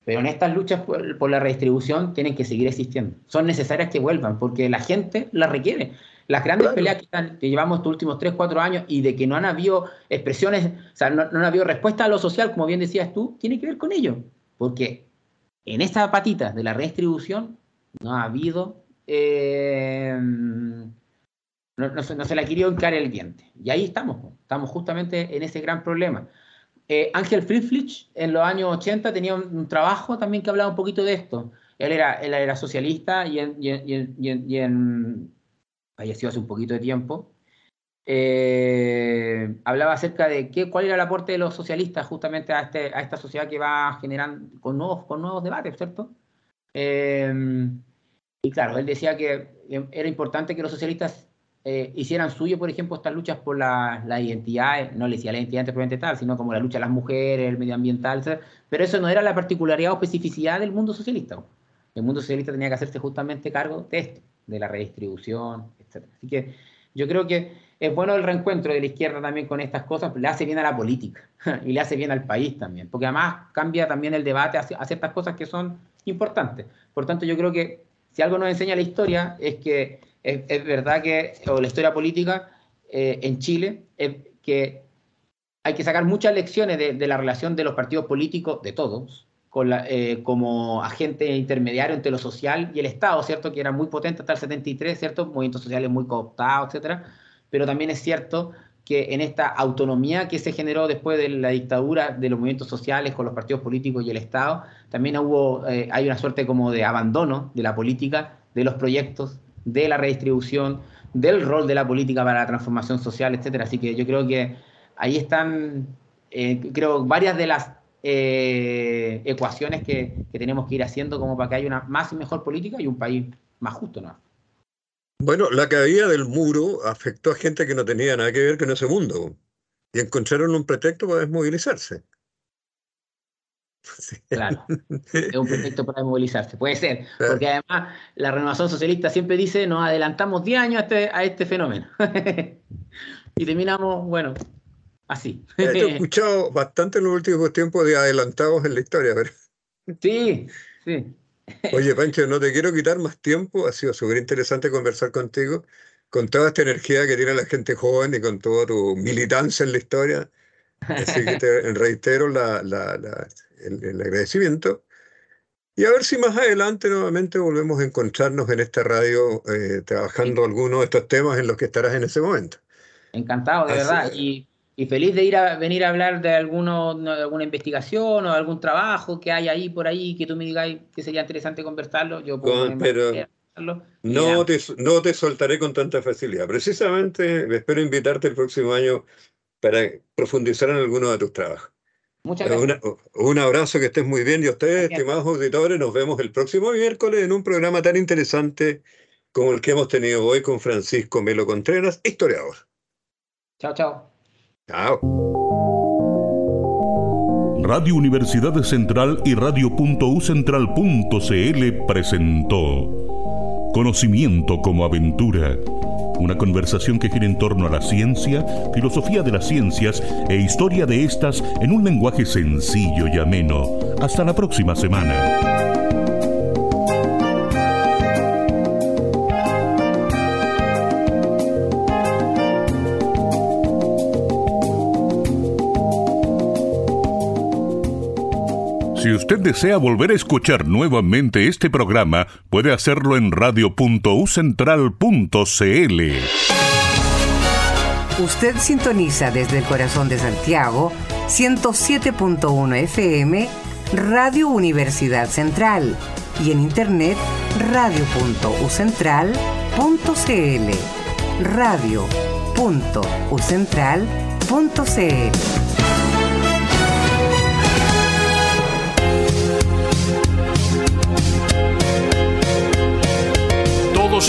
Pero en estas luchas por, la redistribución tienen que seguir existiendo. Son necesarias que vuelvan, porque la gente las requiere. Las grandes peleas que, llevamos estos últimos 3, 4 años y de que no han habido expresiones, o sea, no, no han habido respuesta a lo social, como bien decías tú, tiene que ver con ello. Porque en esta patita de la redistribución no ha habido... Eh, no, se, la quería hincar el diente. Y ahí estamos, estamos justamente en ese gran problema. Eh, Ángel Friedrich en los años 80 tenía un, trabajo también que hablaba un poquito de esto. Él era, él era socialista y, falleció hace un poquito de tiempo. Eh, hablaba acerca de qué, cuál era el aporte de los socialistas justamente a, este, esta sociedad que va generando con nuevos, con nuevos debates, ¿cierto? Eh, y claro, él decía que era importante que los socialistas eh, hicieran suyo, por ejemplo, estas luchas por la, la identidad, no le decía la identidad tal, sino como la lucha de las mujeres, el medioambiental, pero eso no era la particularidad o especificidad del mundo socialista. El mundo socialista tenía que hacerse justamente cargo de esto, de la redistribución, etc. Así que yo creo que es bueno el reencuentro de la izquierda también con estas cosas, le hace bien a la política [LAUGHS] y le hace bien al país también, porque además cambia también el debate a ciertas cosas que son importantes. Por tanto, yo creo que si algo nos enseña la historia es que es, verdad que, o la historia política eh, en Chile, es que hay que sacar muchas lecciones de, la relación de los partidos políticos, de todos, con la, eh, como agente intermediario entre lo social y el Estado, ¿cierto? Que era muy potente hasta el 73, ¿cierto? Movimientos sociales muy cooptados, etcétera. Pero también es cierto que en esta autonomía que se generó después de la dictadura de los movimientos sociales con los partidos políticos y el Estado, también hubo, eh, hay una suerte como de abandono de la política, de los proyectos, de la redistribución, del rol de la política para la transformación social, etcétera. Así que yo creo que ahí están, eh, creo, varias de las eh, ecuaciones que, tenemos que ir haciendo como para que haya una más y mejor política y un país más justo, ¿no? Bueno, la caída del muro afectó a gente que no tenía nada que ver con ese mundo y encontraron un pretexto para desmovilizarse. Claro, es un pretexto para movilizarse, puede ser, [LAUGHS] porque además la renovación socialista siempre dice nos adelantamos 10 años a este, a este fenómeno [LAUGHS] y terminamos, bueno, así. He escuchado bastante en los últimos tiempos de adelantados en la historia. [LAUGHS] Sí, sí. Oye, Pancho, no te quiero quitar más tiempo, ha sido súper interesante conversar contigo, con toda esta energía que tiene la gente joven y con toda tu militancia en la historia. Así que te reitero la, la, el, agradecimiento. Y a ver si más adelante nuevamente volvemos a encontrarnos en esta radio eh, trabajando algunos de estos temas en los que estarás en ese momento. Encantado, de verdad. Y, y, feliz de ir a venir a hablar de, alguno, de alguna investigación o algún trabajo que hay ahí por ahí que tú me digas que sería interesante conversarlo. Yo puedo pero no te, no te soltaré con tanta facilidad. Precisamente espero invitarte el próximo año para profundizar en alguno de tus trabajos. Muchas gracias. un abrazo, que estés muy bien. Y ustedes, estimados auditores, nos vemos el próximo miércoles en un programa tan interesante como el que hemos tenido hoy con Francisco Melo Contreras, historiador. Chao, chao. Chao. Radio Universidad Central y Radio.ucentral.cl presentó Conocimiento como aventura. Una conversación que gira en torno a la ciencia, filosofía de las ciencias e historia de estas en un lenguaje sencillo y ameno. Hasta la próxima semana. Si usted desea volver a escuchar nuevamente este programa, puede hacerlo en radio.ucentral.cl. Usted sintoniza desde el corazón de Santiago 107.1 FM Radio Universidad Central y en internet radio.ucentral.cl. Radio.ucentral.cl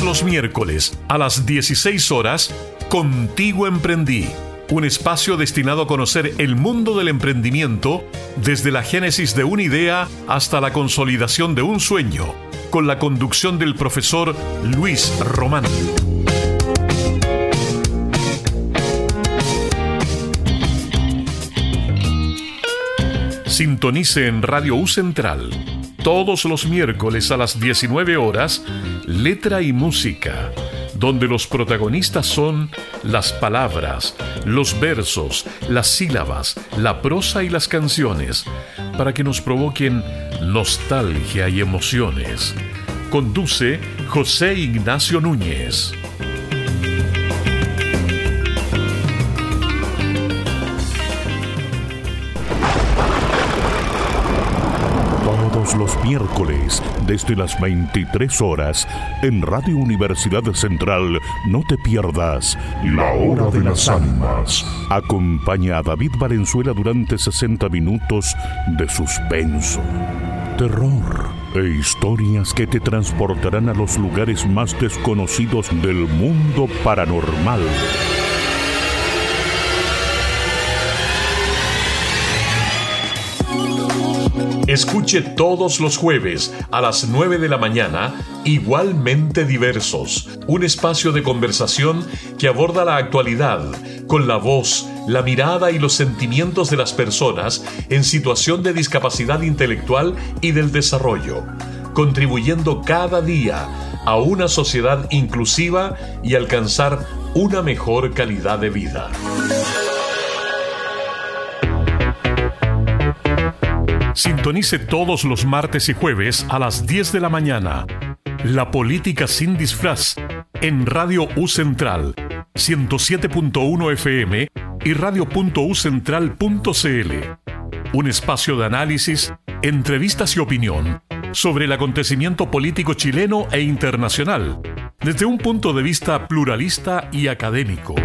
los miércoles a las 16 horas, Contigo Emprendí, un espacio destinado a conocer el mundo del emprendimiento desde la génesis de una idea hasta la consolidación de un sueño, con la conducción del profesor Luis Román. Sintonice en Radio U Central todos los miércoles a las 19 horas Letra y Música, donde los protagonistas son las palabras, los versos, las sílabas, la prosa y las canciones, para que nos provoquen nostalgia y emociones. Conduce José Ignacio Núñez. Miércoles desde las 23 horas en Radio Universidad Central. No te pierdas La Hora de las Almas. Acompaña a David Valenzuela durante 60 minutos de suspenso, terror e historias que te transportarán a los lugares más desconocidos del mundo paranormal. Escuche todos los jueves a las 9 de la mañana Igualmente Diversos, un espacio de conversación que aborda la actualidad con la voz, la mirada y los sentimientos de las personas en situación de discapacidad intelectual y del desarrollo, contribuyendo cada día a una sociedad inclusiva y alcanzar una mejor calidad de vida. Sintonice todos los martes y jueves a las 10 de la mañana. La política sin disfraz en Radio U Central 107.1 FM y radio.ucentral.cl. Un espacio de análisis, entrevistas y opinión sobre el acontecimiento político chileno e internacional desde un punto de vista pluralista y académico.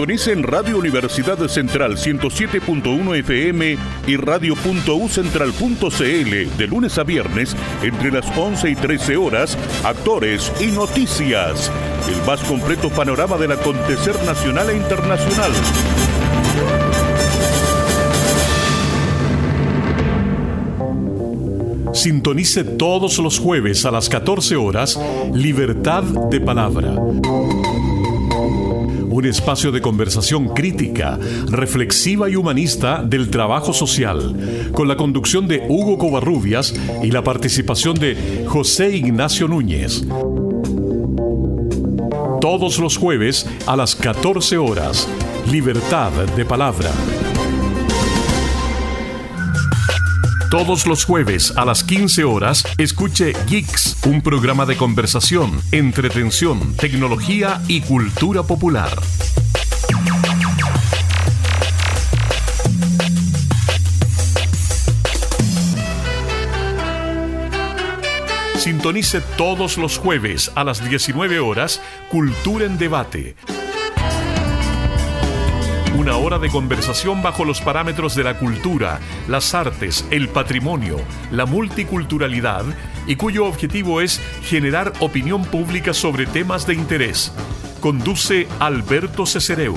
Sintonice en Radio Universidad Central 107.1 FM y radio.ucentral.cl de lunes a viernes entre las 11 y 13 horas, actores y noticias. El más completo panorama del acontecer nacional e internacional. Sintonice todos los jueves a las 14 horas Libertad de Palabra un espacio de conversación crítica, reflexiva y humanista del trabajo social, con la conducción de Hugo Covarrubias y la participación de José Ignacio Núñez. Todos los jueves a las 14 horas, Libertad de Palabra. Todos los jueves a las 15 horas, escuche Geeks, un programa de conversación, entretención, tecnología y cultura popular. Sintonice todos los jueves a las 19 horas Cultura en Debate Una hora de conversación bajo los parámetros de la cultura, las artes, el patrimonio, la multiculturalidad y cuyo objetivo es generar opinión pública sobre temas de interés. Conduce Alberto Cesereu.